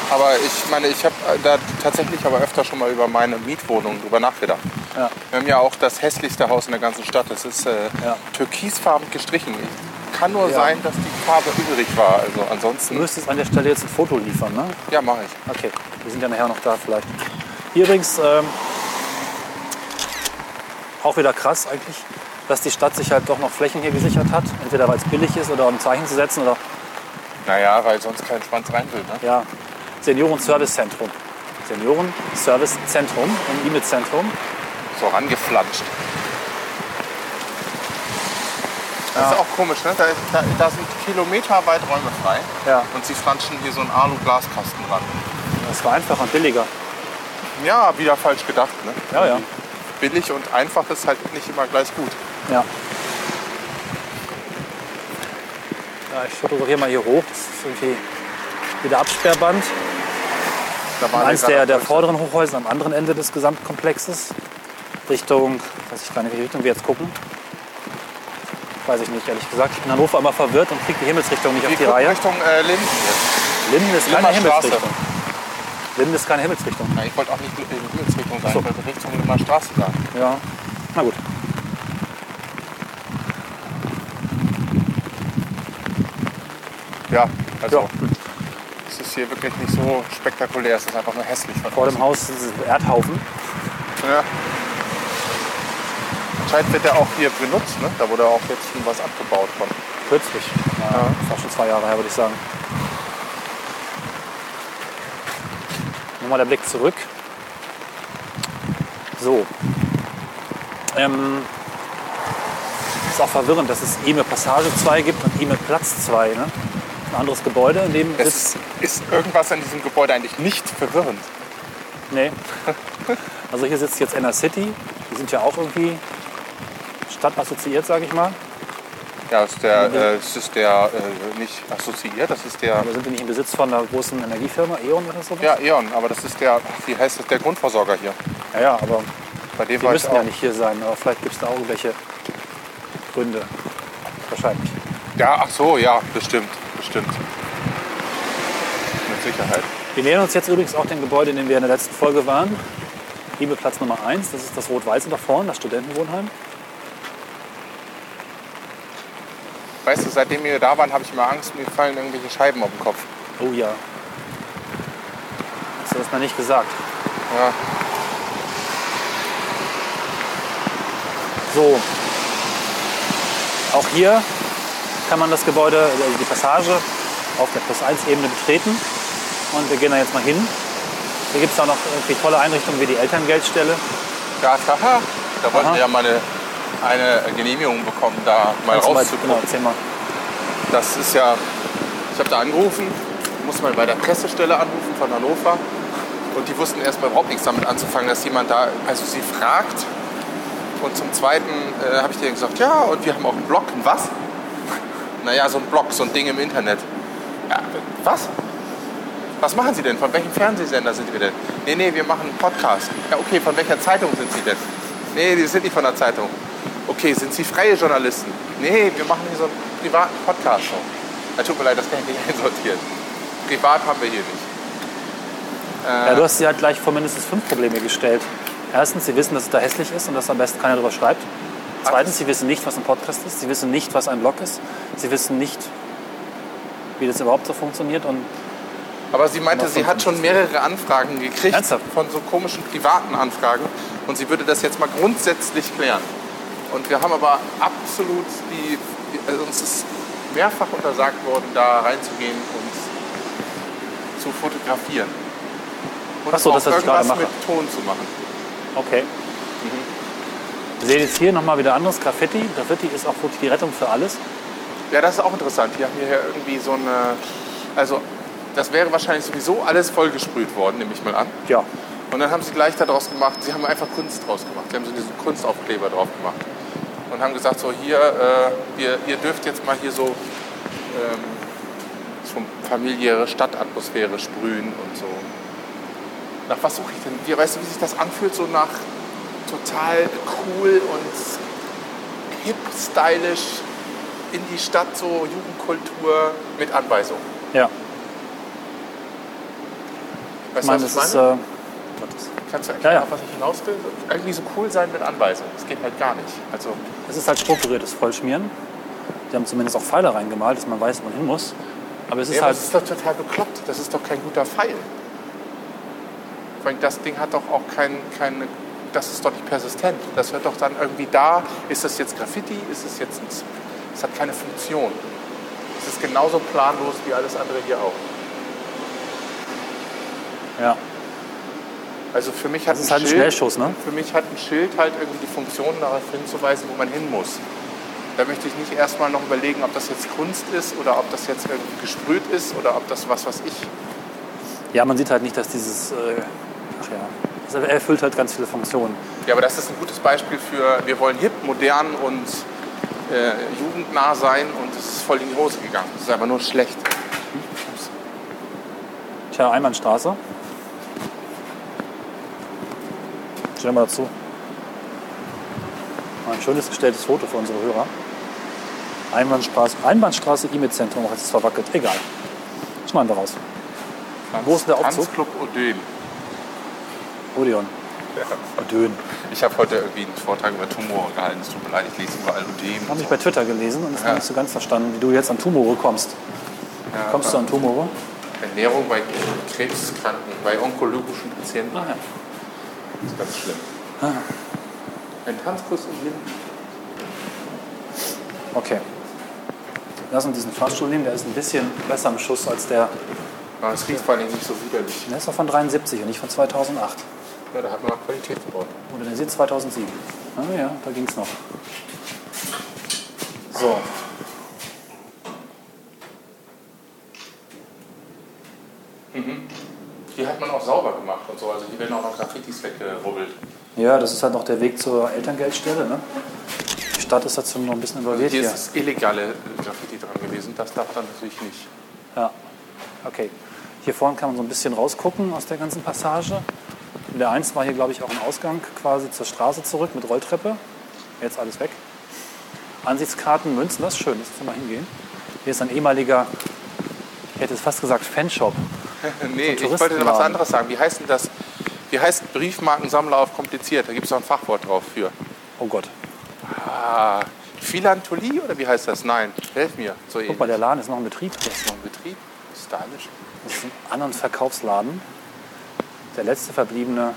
Aber ich meine, ich habe da tatsächlich aber öfter schon mal über meine Mietwohnung drüber nachgedacht. Ja. Wir haben ja auch das hässlichste Haus in der ganzen Stadt. Das ist äh, Ja. türkisfarben gestrichen. Kann nur Ja. sein, dass die Farbe übrig war. Also Du ansonsten, müsstest an der Stelle jetzt ein Foto liefern, ne? ja, mache ich. Okay, wir sind ja nachher noch da vielleicht. Hier übrigens ähm, auch wieder krass eigentlich, dass die Stadt sich halt doch noch Flächen hier gesichert hat. Entweder weil es billig ist oder um ein Zeichen zu setzen oder Naja, weil sonst kein Schwanz rein will. Ne? ja, Senioren-Service-Zentrum. Senioren-Service-Zentrum, ein E-Mail-Zentrum. So rangeflanscht. Das ist auch komisch, ne? Da, da, da sind kilometerweit Räume frei. Ja, Und sie flanschen hier so einen Alu-Glaskasten ran. das war einfacher und billiger. Ja, wieder falsch gedacht. Ne? Ja, ja. Billig und einfach ist halt nicht immer gleich gut. Ja. Ja, ich fotografiere mal hier hoch. Das ist irgendwie wieder Absperrband. Da war Eins gerade der, der vorderen Hochhäuser am anderen Ende des Gesamtkomplexes. Richtung, weiß ich gar nicht, welche Richtung wir jetzt gucken. Weiß ich nicht, ehrlich gesagt. Ich bin in Hannover immer verwirrt und kriege die Himmelsrichtung nicht Wir auf die Reihe. Richtung äh, Linden jetzt. Linden ist keine. Himmelsrichtung. Linden ist keine Himmelsrichtung. Ja, ich wollte auch nicht in die Himmelsrichtung sagen, So. ich wollte Richtung Limmer Straße sagen. Ja, na gut. Ja, also Ja. es ist hier wirklich nicht so spektakulär, es ist einfach nur hässlich. Von Vor dem. Haus ist ein Erdhaufen. Ja. Anscheinend wird der auch hier benutzt, ne? Da wurde auch jetzt schon was abgebaut von. Kürzlich. Ja, Das war schon zwei Jahre her, würde ich sagen. Nochmal der Blick zurück. So. Ähm, ist auch verwirrend, dass es E-Mail Passage 2 gibt und E-Mail Platz 2. Ne? Ein anderes Gebäude, in dem Es ist irgendwas an diesem Gebäude eigentlich nicht verwirrend. Nee. Also hier sitzt jetzt Inner City. Die sind ja auch irgendwie stadtassoziiert, sage ich mal. Ja, ist der, äh, ist der äh, nicht assoziiert, das ist der, Aber sind wir nicht im Besitz von einer großen Energiefirma, E.ON oder so? ja, E.ON, aber das ist der, wie heißt das, der Grundversorger hier. ja, ja, aber Bei dem die war auch. ja nicht hier sein. Aber vielleicht gibt es da auch irgendwelche Gründe. Wahrscheinlich. Ja, ach so, ja, bestimmt, bestimmt. Mit Sicherheit. Wir nähern uns jetzt übrigens auch dem Gebäude, in dem wir in der letzten Folge waren. Platz Nummer 1, das ist das Rot-Weiße da vorne, das Studentenwohnheim. Weißt du, seitdem wir da waren, habe ich immer Angst, mir fallen irgendwelche Scheiben auf den Kopf. Oh ja. Hast du das mal nicht gesagt? Ja. So. Auch hier kann man das Gebäude, also die Passage auf der Plus 1 Ebene betreten. Und wir gehen da jetzt mal hin. Hier gibt es auch noch irgendwie tolle Einrichtungen wie die Elterngeldstelle. Ja, haha. Da wollten Aha. wir ja mal eine, eine Genehmigung bekommen, da mal rauszugucken. Genau, mal. Das ist ja, ich habe da angerufen, muss mal bei der Pressestelle anrufen von Hannover. Und die wussten erstmal überhaupt nichts damit anzufangen, dass jemand da, also sie fragt. Und zum Zweiten äh, habe ich denen gesagt, ja, und wir haben auch einen Blog. Ein was? Naja, so ein Blog, so ein Ding im Internet. Ja, was? Was machen Sie denn? Von welchem Fernsehsender sind Sie denn? Nee, nee, wir machen einen Podcast. Ja, okay, von welcher Zeitung sind Sie denn? Nee, die sind nicht von der Zeitung. Okay, sind Sie freie Journalisten? Nee, wir machen hier so einen privaten Podcast. Ja, tut mir leid, das kann ich nicht einsortieren. Privat haben wir hier nicht. Ja, du hast sie halt gleich vor mindestens fünf Probleme gestellt. Erstens, sie wissen, dass es da hässlich ist und dass am besten keiner darüber schreibt. Zweitens, sie wissen nicht, was ein Podcast ist. Sie wissen nicht, was ein Blog ist. Sie wissen nicht, wie das überhaupt so funktioniert. Und Aber sie meinte, sie hat schon mehrere Anfragen gekriegt Ernsthaft? von so komischen privaten Anfragen und sie würde das jetzt mal grundsätzlich klären. Und wir haben aber absolut die, also uns ist mehrfach untersagt worden, da reinzugehen und zu fotografieren. Und Ach so, auch das, was irgendwas mache. mit Ton zu machen. okay. Wir sehen jetzt hier nochmal wieder anderes Graffiti. Graffiti ist auch wirklich die Rettung für alles. Ja, das ist auch interessant. Hier haben wir hier irgendwie so eine, also das wäre wahrscheinlich sowieso alles vollgesprüht worden, nehme ich mal an. Ja. Und dann haben sie gleich daraus gemacht, sie haben einfach Kunst draus gemacht. Sie haben so diesen Kunstaufkleber drauf gemacht. Und haben gesagt, so hier, äh, ihr, ihr dürft jetzt mal hier so, ähm, so familiäre Stadtatmosphäre sprühen und so. Nach was suche ich denn? Wie, weißt du, wie sich das anfühlt? So nach total cool und hip, stylisch in die Stadt, so Jugendkultur mit Anweisung. Ja. Ich Weißt meine, du, was das ich ist. meine? Äh, Gottes. Kannst du erklären, Ja, ja. was ich hinaus will? Irgendwie so cool sein mit Anweisung. Das geht halt gar nicht. Also, Es ist halt strukturiertes Vollschmieren. Die haben zumindest auch Pfeile reingemalt, dass man weiß, wo man hin muss. Aber es ist ja, halt. das ist doch total bekloppt. Das ist doch kein guter Pfeil. Vor allem, das Ding hat doch auch kein, keine. Das ist doch nicht persistent. Das wird doch dann irgendwie da. Ist das jetzt Graffiti? Ist es jetzt ein. Es hat keine Funktion. Es ist genauso planlos wie alles andere hier auch. Ja. Also für mich hat Das ist halt ein Schnellschuss, ne? Für mich hat ein Schild halt irgendwie die Funktion, darauf hinzuweisen, wo man hin muss. Da möchte ich nicht erstmal noch überlegen, ob das jetzt Kunst ist oder ob das jetzt irgendwie gesprüht ist oder ob das was, was ich. ja, man sieht halt nicht, dass dieses. Äh, ach ja. Es erfüllt halt ganz viele Funktionen. Ja, aber das ist ein gutes Beispiel für, wir wollen hip, modern und äh, jugendnah sein und es ist voll in die Hose gegangen. Das ist einfach nur schlecht. Tja, Einbahnstraße. Stellen wir dazu. Mal Ein schönes gestelltes Foto für unsere Hörer. Einbahnstraße, Einbahnstraße E-Mail-Zentrum, jetzt ist verwackelt. Egal. Schneiden wir raus. Wo ist der Aufzug? Tanzclub Odeon. Odeon. Odön. Ich habe heute irgendwie einen Vortrag über Tumor gehalten. Es tut mir leid, ich lese überall Odeon. Habe ich bei Twitter gelesen und es Ja. noch nicht so ganz verstanden, wie du jetzt an Tumore kommst. Ja, Kommst du an Tumore? Ernährung bei Krebskranken, bei onkologischen Patienten. Ah, ja. Das ist ganz schlimm. Ein Tanzkurs in Linden. Okay. Lass uns diesen Fahrstuhl nehmen, der ist ein bisschen besser im Schuss als der. Aber es riecht vor allem nicht so widerlich. Der ist doch von 73 und nicht von 2008. Ja, da hat man auch Qualität gebaut. Modernisiert 2007. Ah ja, da ging es noch. So. Hier hat man auch sauber gemacht und so. Also hier werden auch noch Graffitis weggerubbelt. Ja, das ist halt noch der Weg zur Elterngeldstelle. Ne? Die Stadt ist dazu noch ein bisschen involviert Hier hier. ist das illegale Graffiti dran gewesen. Das darf dann natürlich nicht. Ja, okay. Hier vorne kann man so ein bisschen rausgucken aus der ganzen Passage. In der 1 war hier, glaube ich, auch ein Ausgang quasi zur Straße zurück mit Rolltreppe. Jetzt alles weg. Ansichtskarten, Münzen, das ist schön, das wir mal hingehen. Hier ist ein ehemaliger, ich hätte jetzt fast gesagt, Fanshop. nee, So ich wollte noch was anderes sagen. Wie heißt denn das? Wie heißt Briefmarkensammler auf kompliziert? Da gibt es auch ein Fachwort drauf für. Oh Gott, Ah, Philantolie oder wie heißt das? Nein, helf mir. So guck mal, der Laden ist noch in Betrieb. Das ist noch ein Betrieb. Stylisch. Das ist ein anderen Verkaufsladen. Der letzte verbliebene,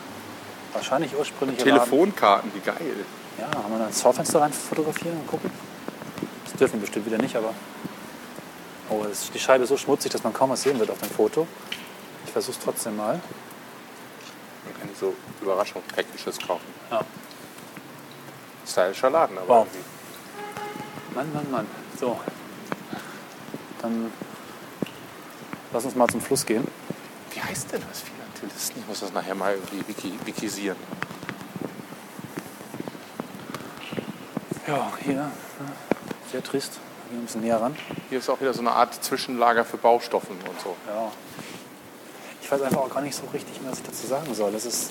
wahrscheinlich ursprüngliche Laden. Telefonkarten, wie geil. Ja, haben wir da ins Schaufenster rein fotografieren und gucken? Das dürfen wir bestimmt wieder nicht, aber. Oh, die Scheibe ist so schmutzig, dass man kaum was sehen wird auf dem Foto. Ich versuche es trotzdem mal. Man kann so Überraschungspackages kaufen. Ja. Stylischer Laden, aber Wow. irgendwie. Mann, Mann, Mann. So. Dann lass uns mal zum Fluss gehen. Wie heißt denn das Philatelisten? Ich muss das nachher mal irgendwie wiki wikisieren. Ja, hier. ja, Sehr trist. Wir gehen ein bisschen näher ran. Hier ist auch wieder so eine Art Zwischenlager für Baustoffen und so. Ja. Ich weiß einfach auch gar nicht so richtig mehr, was ich dazu sagen soll. Das ist,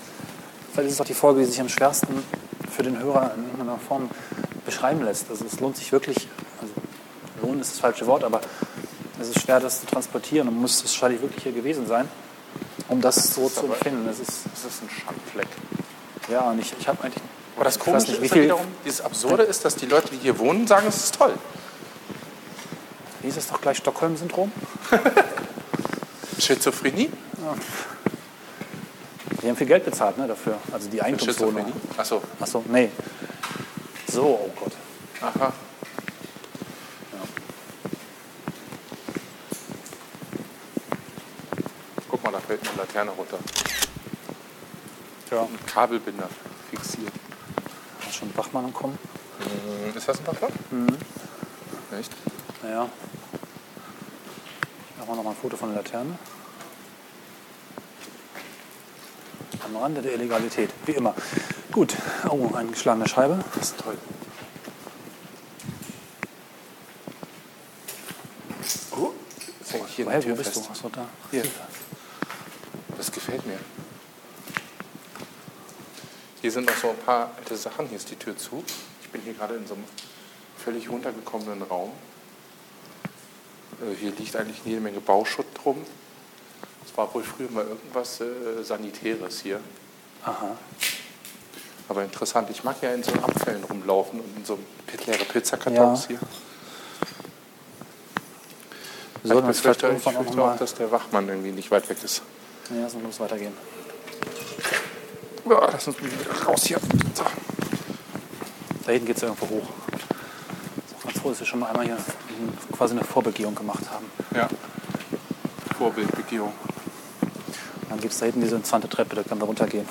vielleicht ist es auch die Folge, die sich am schwersten für den Hörer in irgendeiner Form beschreiben lässt. Also es lohnt sich wirklich, also lohnen ist das falsche Wort, aber es ist schwer, das zu transportieren und muss wahrscheinlich wirklich hier gewesen sein, um das so ist zu empfinden. Das ist, Das ist ein Schandfleck. ja, und ich, ich habe eigentlich... Aber das Komische nicht, ist ja wiederum, dieses Absurde ist, dass die Leute, die hier wohnen, sagen, es ist toll. Wie ist es doch gleich Stockholm-Syndrom? Schizophrenie? Die haben viel Geld bezahlt ne, dafür, also die. Schizophrenie? Achso, Achso, nee. So, oh Gott. aha. Guck mal, da fällt eine Laterne runter. Ja, Ein Kabelbinder fixiert. ist schon Bachmann am Kommen. Ist das ein Bachmann? Mhm. Echt? Naja. Machen wir noch mal ein Foto von der Laterne. Am Rande der Illegalität, wie immer. Gut. Oh, eine geschlagene Scheibe. Das ist toll. Oh, hängt hier ein wie Tuch bist du? fest. Achso, da. Hier. Das gefällt mir. Hier sind noch so ein paar alte Sachen. Hier ist die Tür zu. Ich bin hier gerade in so einem völlig runtergekommenen Raum. Äh, Hier liegt eigentlich jede Menge Bauschutt drum. Es war wohl früher mal irgendwas äh, Sanitäres hier. Aha. Aber interessant. Ich mag ja in so Abfällen rumlaufen und in so leere Pizzakartons Ja. hier. Sollten ich befürchte, ich auch dass der Wachmann irgendwie nicht weit weg ist. Ja, so muss weitergehen. Ja, lass uns wieder raus hier. So. Da hinten geht es irgendwo hoch. Ist auch ganz froh, dass wir schon mal einmal hier quasi eine Vorbegehung gemacht haben. Ja. Vorbildbegehung. Dann gibt es da hinten diese interessante Treppe, da können wir runtergehen.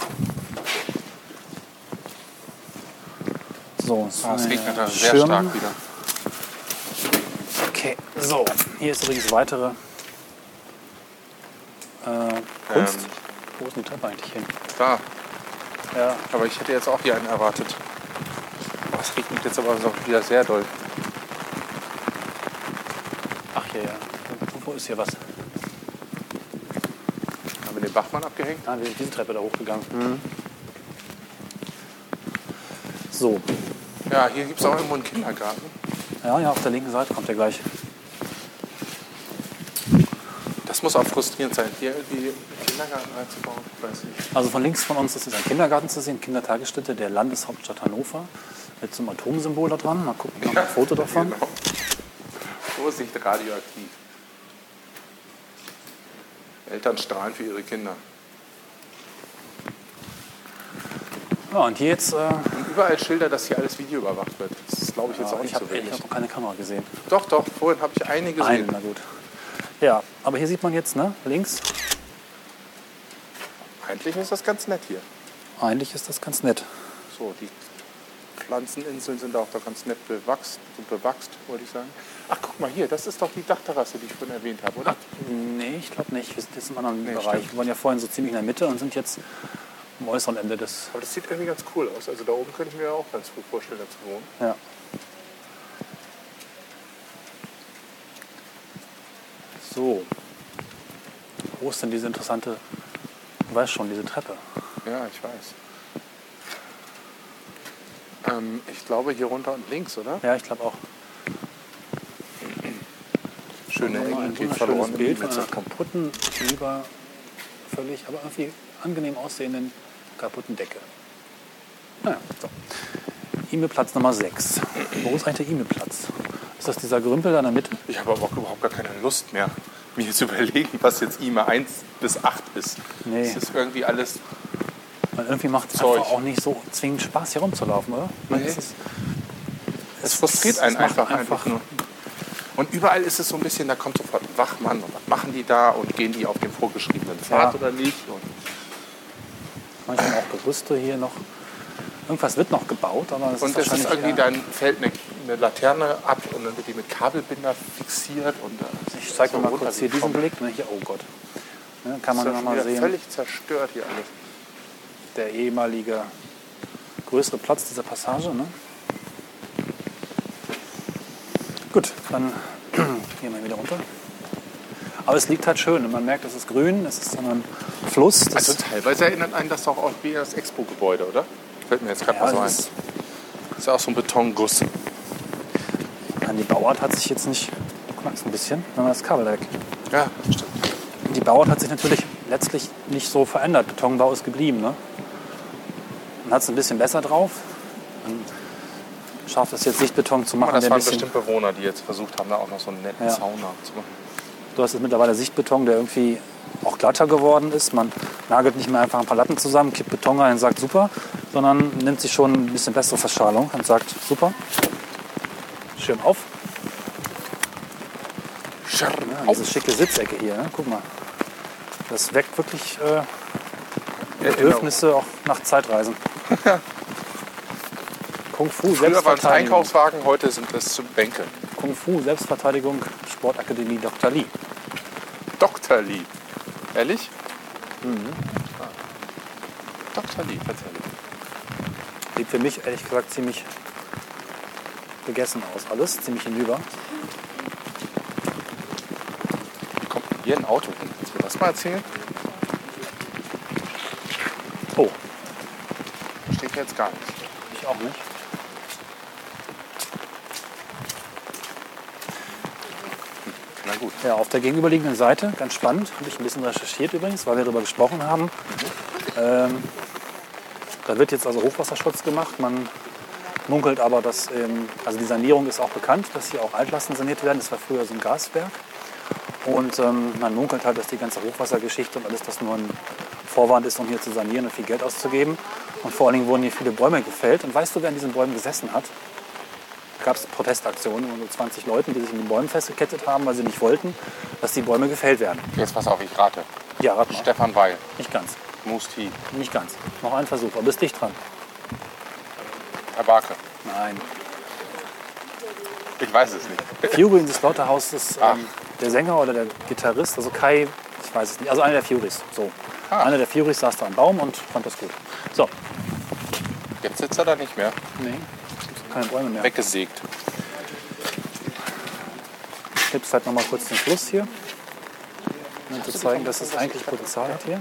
So, Ah, es äh, regnet da sehr Schirm. stark wieder. Okay, so. Hier ist übrigens weitere äh, Kunst. Ähm. Wo ist denn die Treppe eigentlich hin? Da. Ja, Aber ich hätte jetzt auch hier einen erwartet. Oh, es regnet jetzt aber so wieder sehr doll. ach hier, ja. Wo, ist hier was? Haben wir den Bachmann abgehängt? Ah, wir sind diese Treppe da hochgegangen. So, Ja, hier gibt es auch irgendwo einen Kindergarten. ja, ja, auf der linken Seite kommt er gleich. Das muss auch frustrierend sein, hier irgendwie Kindergarten reinzubauen. Ich weiß nicht. Also von links von uns ist ein Kindergarten zu sehen, Kindertagesstätte der Landeshauptstadt Hannover. Mit so einem Atomsymbol da dran. Mal gucken, wir haben ein Foto davon. Genau. Vorsicht, radioaktiv. Eltern strahlen für ihre Kinder. Ja, und hier jetzt, äh, Und überall Schilder, dass hier alles Video überwacht wird. Das ist, glaube ich, jetzt auch ich nicht habe so wenig. noch keine Kamera gesehen. Doch, doch, vorhin habe ich eine gesehen. Eine, na gut. Ja, aber hier sieht man jetzt, ne, links, Eigentlich ist das ganz nett hier. eigentlich ist das ganz nett. So, die Pflanzeninseln sind auch da ganz nett bewachst, bewachst, wollte ich sagen. Ach, guck mal hier, das ist doch die Dachterrasse, die ich vorhin erwähnt habe, oder? Nee, ich glaube nicht. Wir sind jetzt im anderen Nee, Bereich. stimmt. Wir waren ja vorhin so ziemlich in der Mitte und sind jetzt am äußeren Ende des. Aber das sieht irgendwie ganz cool aus. Also da oben könnte ich mir auch ganz gut vorstellen, da zu wohnen. Ja. So. Wo ist denn diese interessante, du weißt schon, diese Treppe? Ja, ich weiß. Ähm, ich glaube hier runter und links, oder? Ja, ich glaube auch. Schöne Ecken ein wunderschönes verloren. Bild von Mit einer kaputten, lieber völlig, aber irgendwie angenehm aussehenden kaputten Decke. Naja, so. E-Mail-Platz Nummer 6. Wo ist eigentlich der E-Mail-Platz? Ist das dieser Grümpel da in der Mitte? Ich habe aber auch überhaupt gar keine Lust mehr, mir zu überlegen, was jetzt IMA 1 bis 8 ist. Nee. Es ist irgendwie alles. Weil irgendwie macht es einfach auch nicht so zwingend Spaß, hier rumzulaufen, oder? Nee. es ist- Es frustriert es einen macht einfach, einfach- einfach nur. Und überall ist es so ein bisschen, da kommt sofort ein Wachmann und was machen die da und gehen die auf den vorgeschriebenen Pfad Ja. oder nicht? Und manchmal auch Gerüste hier noch. Irgendwas wird noch gebaut, aber es Und ist es ist irgendwie, dann fällt eine, eine Laterne ab und dann wird die mit Kabelbinder fixiert. Und äh, Ich zeige so mal kurz hier diesen. Blick. Ne, hier, oh Gott. Ne, kann man Das ist ja noch schon mal wieder sehen. völlig zerstört hier alles. Der ehemalige größere Platz dieser Passage. Ne? Gut, dann gehen wir wieder runter. Aber es liegt halt schön. und Man merkt, es ist grün, es ist dann ein Fluss. Das, Also teilweise erinnert einen das doch auch wie das Expo-Gebäude, oder? Fällt mir jetzt gerade ja, mal so ein. ist, ist ja auch so ein Betonguss. Die Bauart hat sich jetzt nicht. Du knackst ein bisschen, wenn man das Kabel weg. Ja, stimmt. Die Bauart hat sich natürlich letztlich nicht so verändert. Betonbau ist geblieben. Ne? Man hat es ein bisschen besser drauf. Man schafft es jetzt Sichtbeton zu machen, Aber das waren bestimmt Bewohner, die jetzt versucht haben, da auch noch so einen netten Ja. Zaun nachzumachen. Du hast jetzt mittlerweile Sichtbeton, der irgendwie auch glatter geworden ist. Man nagelt nicht mehr einfach ein paar Latten zusammen, kippt Beton rein und sagt super, sondern nimmt sich schon ein bisschen bessere Verschalung und sagt super. Schirm auf. Ja, diese schicke Sitzecke hier, ne? guck mal. Das weckt wirklich äh, Bedürfnisse auch nach Zeitreisen. Kung Fu, Früher waren es Selbstverteidigung. Einkaufswagen, heute sind es Bänke. Kung Fu, Selbstverteidigung, Sportakademie Dr. Lee. Dr. Lee. Ehrlich? Mhm. Dr. Lee, tatsächlich. Sieht für mich ehrlich gesagt ziemlich gegessen aus. Alles ziemlich hinüber. Kommt hier ein Auto hin? Kannst du mir das mal erzählen? Oh, ich jetzt gar nicht. ich auch nicht. Na gut. Ja, auf der gegenüberliegenden Seite, ganz spannend, habe ich ein bisschen recherchiert übrigens, weil wir darüber gesprochen haben. Ähm, da wird jetzt also Hochwasserschutz gemacht. Man munkelt aber, dass ähm, also die Sanierung ist auch bekannt, dass hier auch Altlasten saniert werden. Das war früher so ein Gaswerk. Und ähm, man munkelt halt, dass die ganze Hochwassergeschichte und alles das nur ein Vorwand ist, um hier zu sanieren und viel Geld auszugeben. Und vor allen Dingen wurden hier viele Bäume gefällt. Und weißt du, wer an diesen Bäumen gesessen hat? Da gab es Protestaktionen von so 20 Leuten, die sich in den Bäumen festgekettet haben, weil sie nicht wollten, dass die Bäume gefällt werden. Jetzt pass auf, ich rate. Ja, rat mal. Stefan Weil, Nicht ganz. Musti, Nicht ganz. Noch ein Versuch, aber bist dicht dran. Herr Barke. Nein. Ich weiß es nicht. Fury in the Slaughterhouse ist ähm, der Sänger oder der Gitarrist, also Kai, ich weiß es nicht, also einer der Furies. So. Ah. Einer der Furies saß da am Baum und fand das gut. So, Jetzt sitzt er da nicht mehr. nee, keine Bäume mehr. Weggesägt. Ich knips halt noch mal kurz den Fluss hier, um zu zeigen, dass es eigentlich Potenzial hat hier.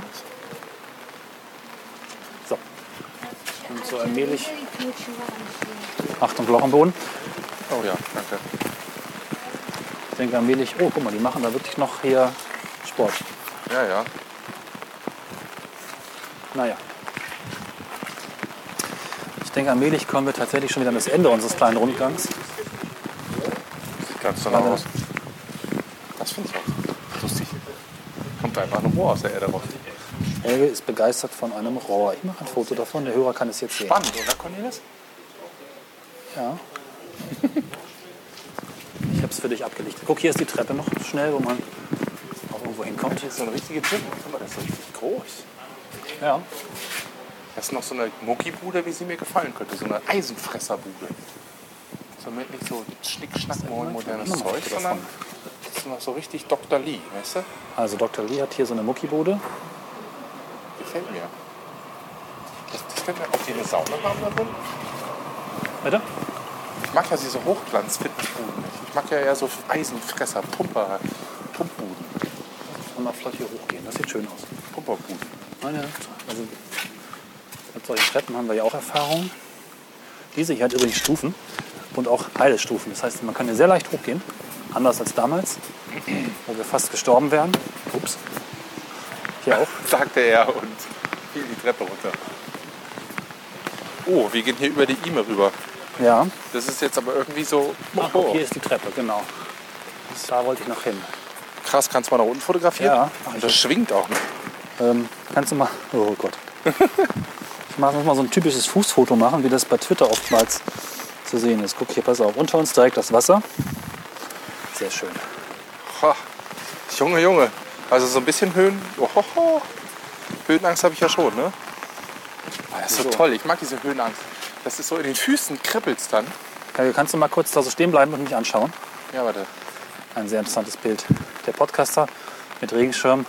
So. Und so allmählich, Achtung, Loch am Boden. Oh ja, danke. Ich denke allmählich, oh, guck mal, die machen da wirklich noch hier Sport. Ja, ja. Naja. Ich denke, allmählich kommen wir tatsächlich schon wieder an das Ende unseres kleinen Rundgangs. Sieht ganz danach aus. Das finde ich auch lustig. Kommt einfach ein Rohr aus der Erde raus. Helge ist begeistert von einem Rohr. Ich mache ein Foto davon, der Hörer kann es jetzt sehen. Spannend, oder Cornelis? Ja. Ich habe es für dich abgelichtet. Guck, hier ist die Treppe noch schnell, wo man auch irgendwo hinkommt. Hier ist so eine richtige Tür. Guck mal, das ist richtig groß. Ja. Das ist noch so eine Muckibude, wie sie mir gefallen könnte. So eine Eisenfresserbude. Somit nicht so schnickschnack modernes Zeug, sondern das ist noch so richtig Dr. Lee, weißt du? Also Dr. Lee hat hier so eine Muckibude. Gefällt mir. Das, das gefällt mir auch. Die eine Sauna haben da drin. Bitte? Ich mag ja diese Hochglanz-Fitnessbuden nicht. Ich mag ja eher so Eisenfresser, Pumper, Pumpbuden, Und mal flott hier hochgehen. Das sieht schön aus. Pumperbuden. Meine, also mit solchen Treppen haben wir ja auch Erfahrung. Diese hier hat übrigens Stufen und auch heile Stufen. Das heißt, man kann hier sehr leicht hochgehen. Anders als damals, wo wir fast gestorben wären. Ups. Sagte er und fiel die Treppe runter. Oh, wir gehen hier über die Ime rüber. Ja. Das ist jetzt aber irgendwie so. Ach, guck, hier ist die Treppe, genau. Da wollte ich noch hin. Krass, kannst du mal nach unten fotografieren? Ja. Und das schwingt auch. Ähm, kannst du mal. Oh Gott. Ich mache noch mal so ein typisches Fußfoto machen, wie das bei Twitter oftmals zu sehen ist. Guck hier, pass auf. Unter uns direkt das Wasser. Sehr schön. Ha. Junge, Junge. Also so ein bisschen Höhen. Ohoho. Höhenangst habe ich ja schon, ne? Ah, das ist so toll. Ich mag diese Höhenangst. Das ist so in den Füßen kribbelt's dann. Helge, kannst du mal kurz da so stehen bleiben und mich anschauen? Ja, warte. Ein sehr interessantes Bild. Der Podcaster mit Regenschirm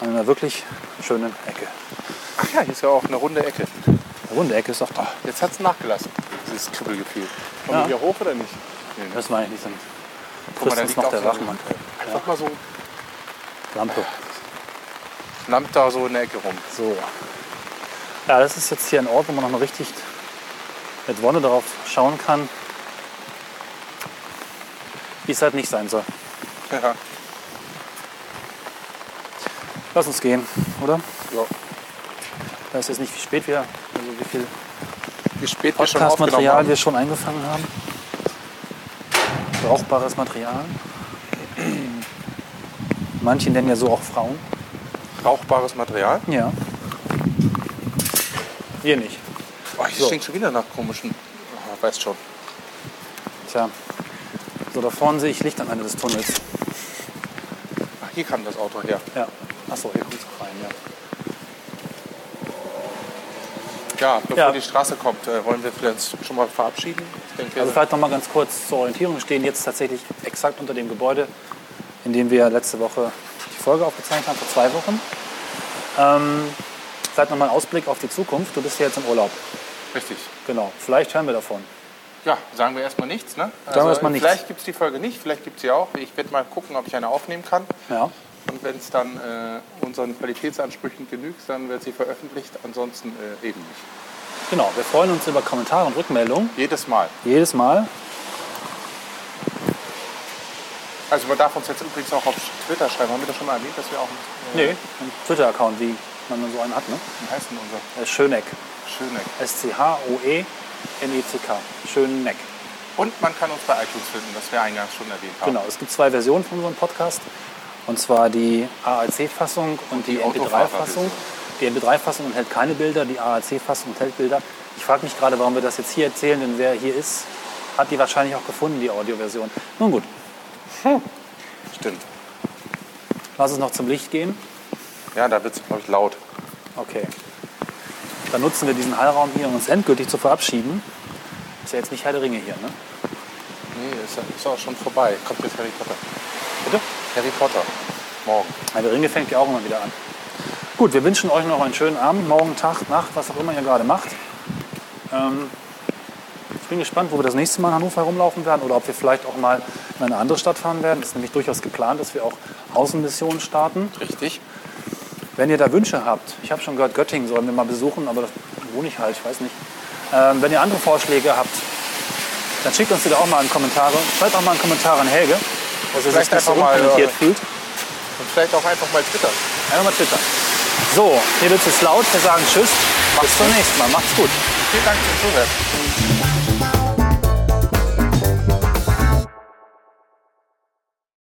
an einer wirklich schönen Ecke. Ach ja, hier ist ja auch eine runde Ecke. Eine runde Ecke ist doch da. Jetzt hat's nachgelassen, dieses Kribbelgefühl. Kommen Ja. wir hier hoch oder nicht? Nee, ne? Das meine ich nicht. Guck mal, da liegt noch auch der Wachmann. Einfach mal so Lampe. Lammt da so in der Ecke rum. So. Ja, das ist jetzt hier ein Ort, wo man noch mal richtig mit Wonne darauf schauen kann, wie es halt nicht sein soll. Ja. Lass uns gehen, oder? ja. Ich weiß jetzt nicht, wie spät wir, also wie viel Wie spät wir schon aufgenommen Podcast-Material haben. wir schon eingefangen haben. Brauchbares Material. Manche nennen ja so auch Frauen. Rauchbares Material. Ja. Wir nicht. Oh, hier So. stinkt schon wieder nach komischen. Oh, weißt schon. Tja. So, da vorne sehe ich Licht am Ende des Tunnels. Ach, hier kam das Auto her. Ja. Achso, hier kommt es rein, ja. Ja, bevor Ja. die Straße kommt, äh, wollen wir uns schon mal verabschieden. Denke, Also vielleicht noch mal ganz kurz zur Orientierung. Wir stehen jetzt tatsächlich exakt unter dem Gebäude, in dem wir letzte Woche Folge aufgezeichnet haben, vor zwei Wochen. Ähm, vielleicht noch mal ein Ausblick auf die Zukunft. Du bist ja jetzt im Urlaub. richtig. Genau. Vielleicht hören wir davon. Ja, sagen wir erstmal nichts, ne? wir erstmal nichts. Vielleicht gibt es die Folge nicht, vielleicht gibt es sie auch. Ich werde mal gucken, ob ich eine aufnehmen kann. Ja. Und wenn es dann äh, unseren Qualitätsansprüchen genügt, dann wird sie veröffentlicht. Ansonsten äh, eben nicht. Genau. Wir freuen uns über Kommentare und Rückmeldungen. Jedes Mal. Jedes Mal. Also man darf uns jetzt übrigens auch auf Twitter schreiben. Haben wir das schon mal erwähnt, dass wir auch einen, äh, Nee. Ein Twitter-Account, wie man so einen hat, ne? wie heißt denn unser Äh, Schöneck. Schöneck? S-C-H-O-E-N-E-C-K. Schöneck. Und man kann uns bei iTunes finden, das wir eingangs schon erwähnt haben. Genau, es gibt zwei Versionen von unserem Podcast. Und zwar die AAC-Fassung und die, die MP3-Fassung. Die MP3-Fassung enthält keine Bilder, die AAC-Fassung enthält Bilder. Ich frage mich gerade, warum wir das jetzt hier erzählen, denn wer hier ist, hat die wahrscheinlich auch gefunden, die Audioversion. Nun gut, Stimmt. lass uns noch zum Licht gehen. Ja, da wird es, glaube ich, laut. Okay. Dann nutzen wir diesen Hallraum hier, um uns endgültig zu verabschieden. Ist ja jetzt nicht Herr der Ringe hier, ne? Nee, ist, ist auch schon vorbei. Kommt jetzt Harry Potter. Bitte? Harry Potter. Morgen. Herr der Ringe fängt ja auch immer wieder an. Gut, wir wünschen euch noch einen schönen Abend, morgen, Tag, Nacht, was auch immer ihr gerade macht. Ähm, ich bin gespannt, wo wir das nächste Mal in Hannover herumlaufen werden oder ob wir vielleicht auch mal in eine andere Stadt fahren werden. Es ist nämlich durchaus geplant, dass wir auch Außenmissionen starten. Richtig. Wenn ihr da Wünsche habt, ich habe schon gehört, Göttingen sollen wir mal besuchen, aber da wohne ich halt, ich weiß nicht. Ähm, wenn ihr andere Vorschläge habt, dann schickt uns die da auch mal in Kommentare. Vielleicht auch mal einen Kommentar an Helge, dass sich Vielleicht so einfach mal, unkommentiert äh, fühlt. Und vielleicht auch einfach mal Twitter. Einfach mal twittern. So, hier wird es laut. Wir sagen Tschüss. Bis zum nächsten Mal. Macht's gut. Vielen Dank fürs Zuhören.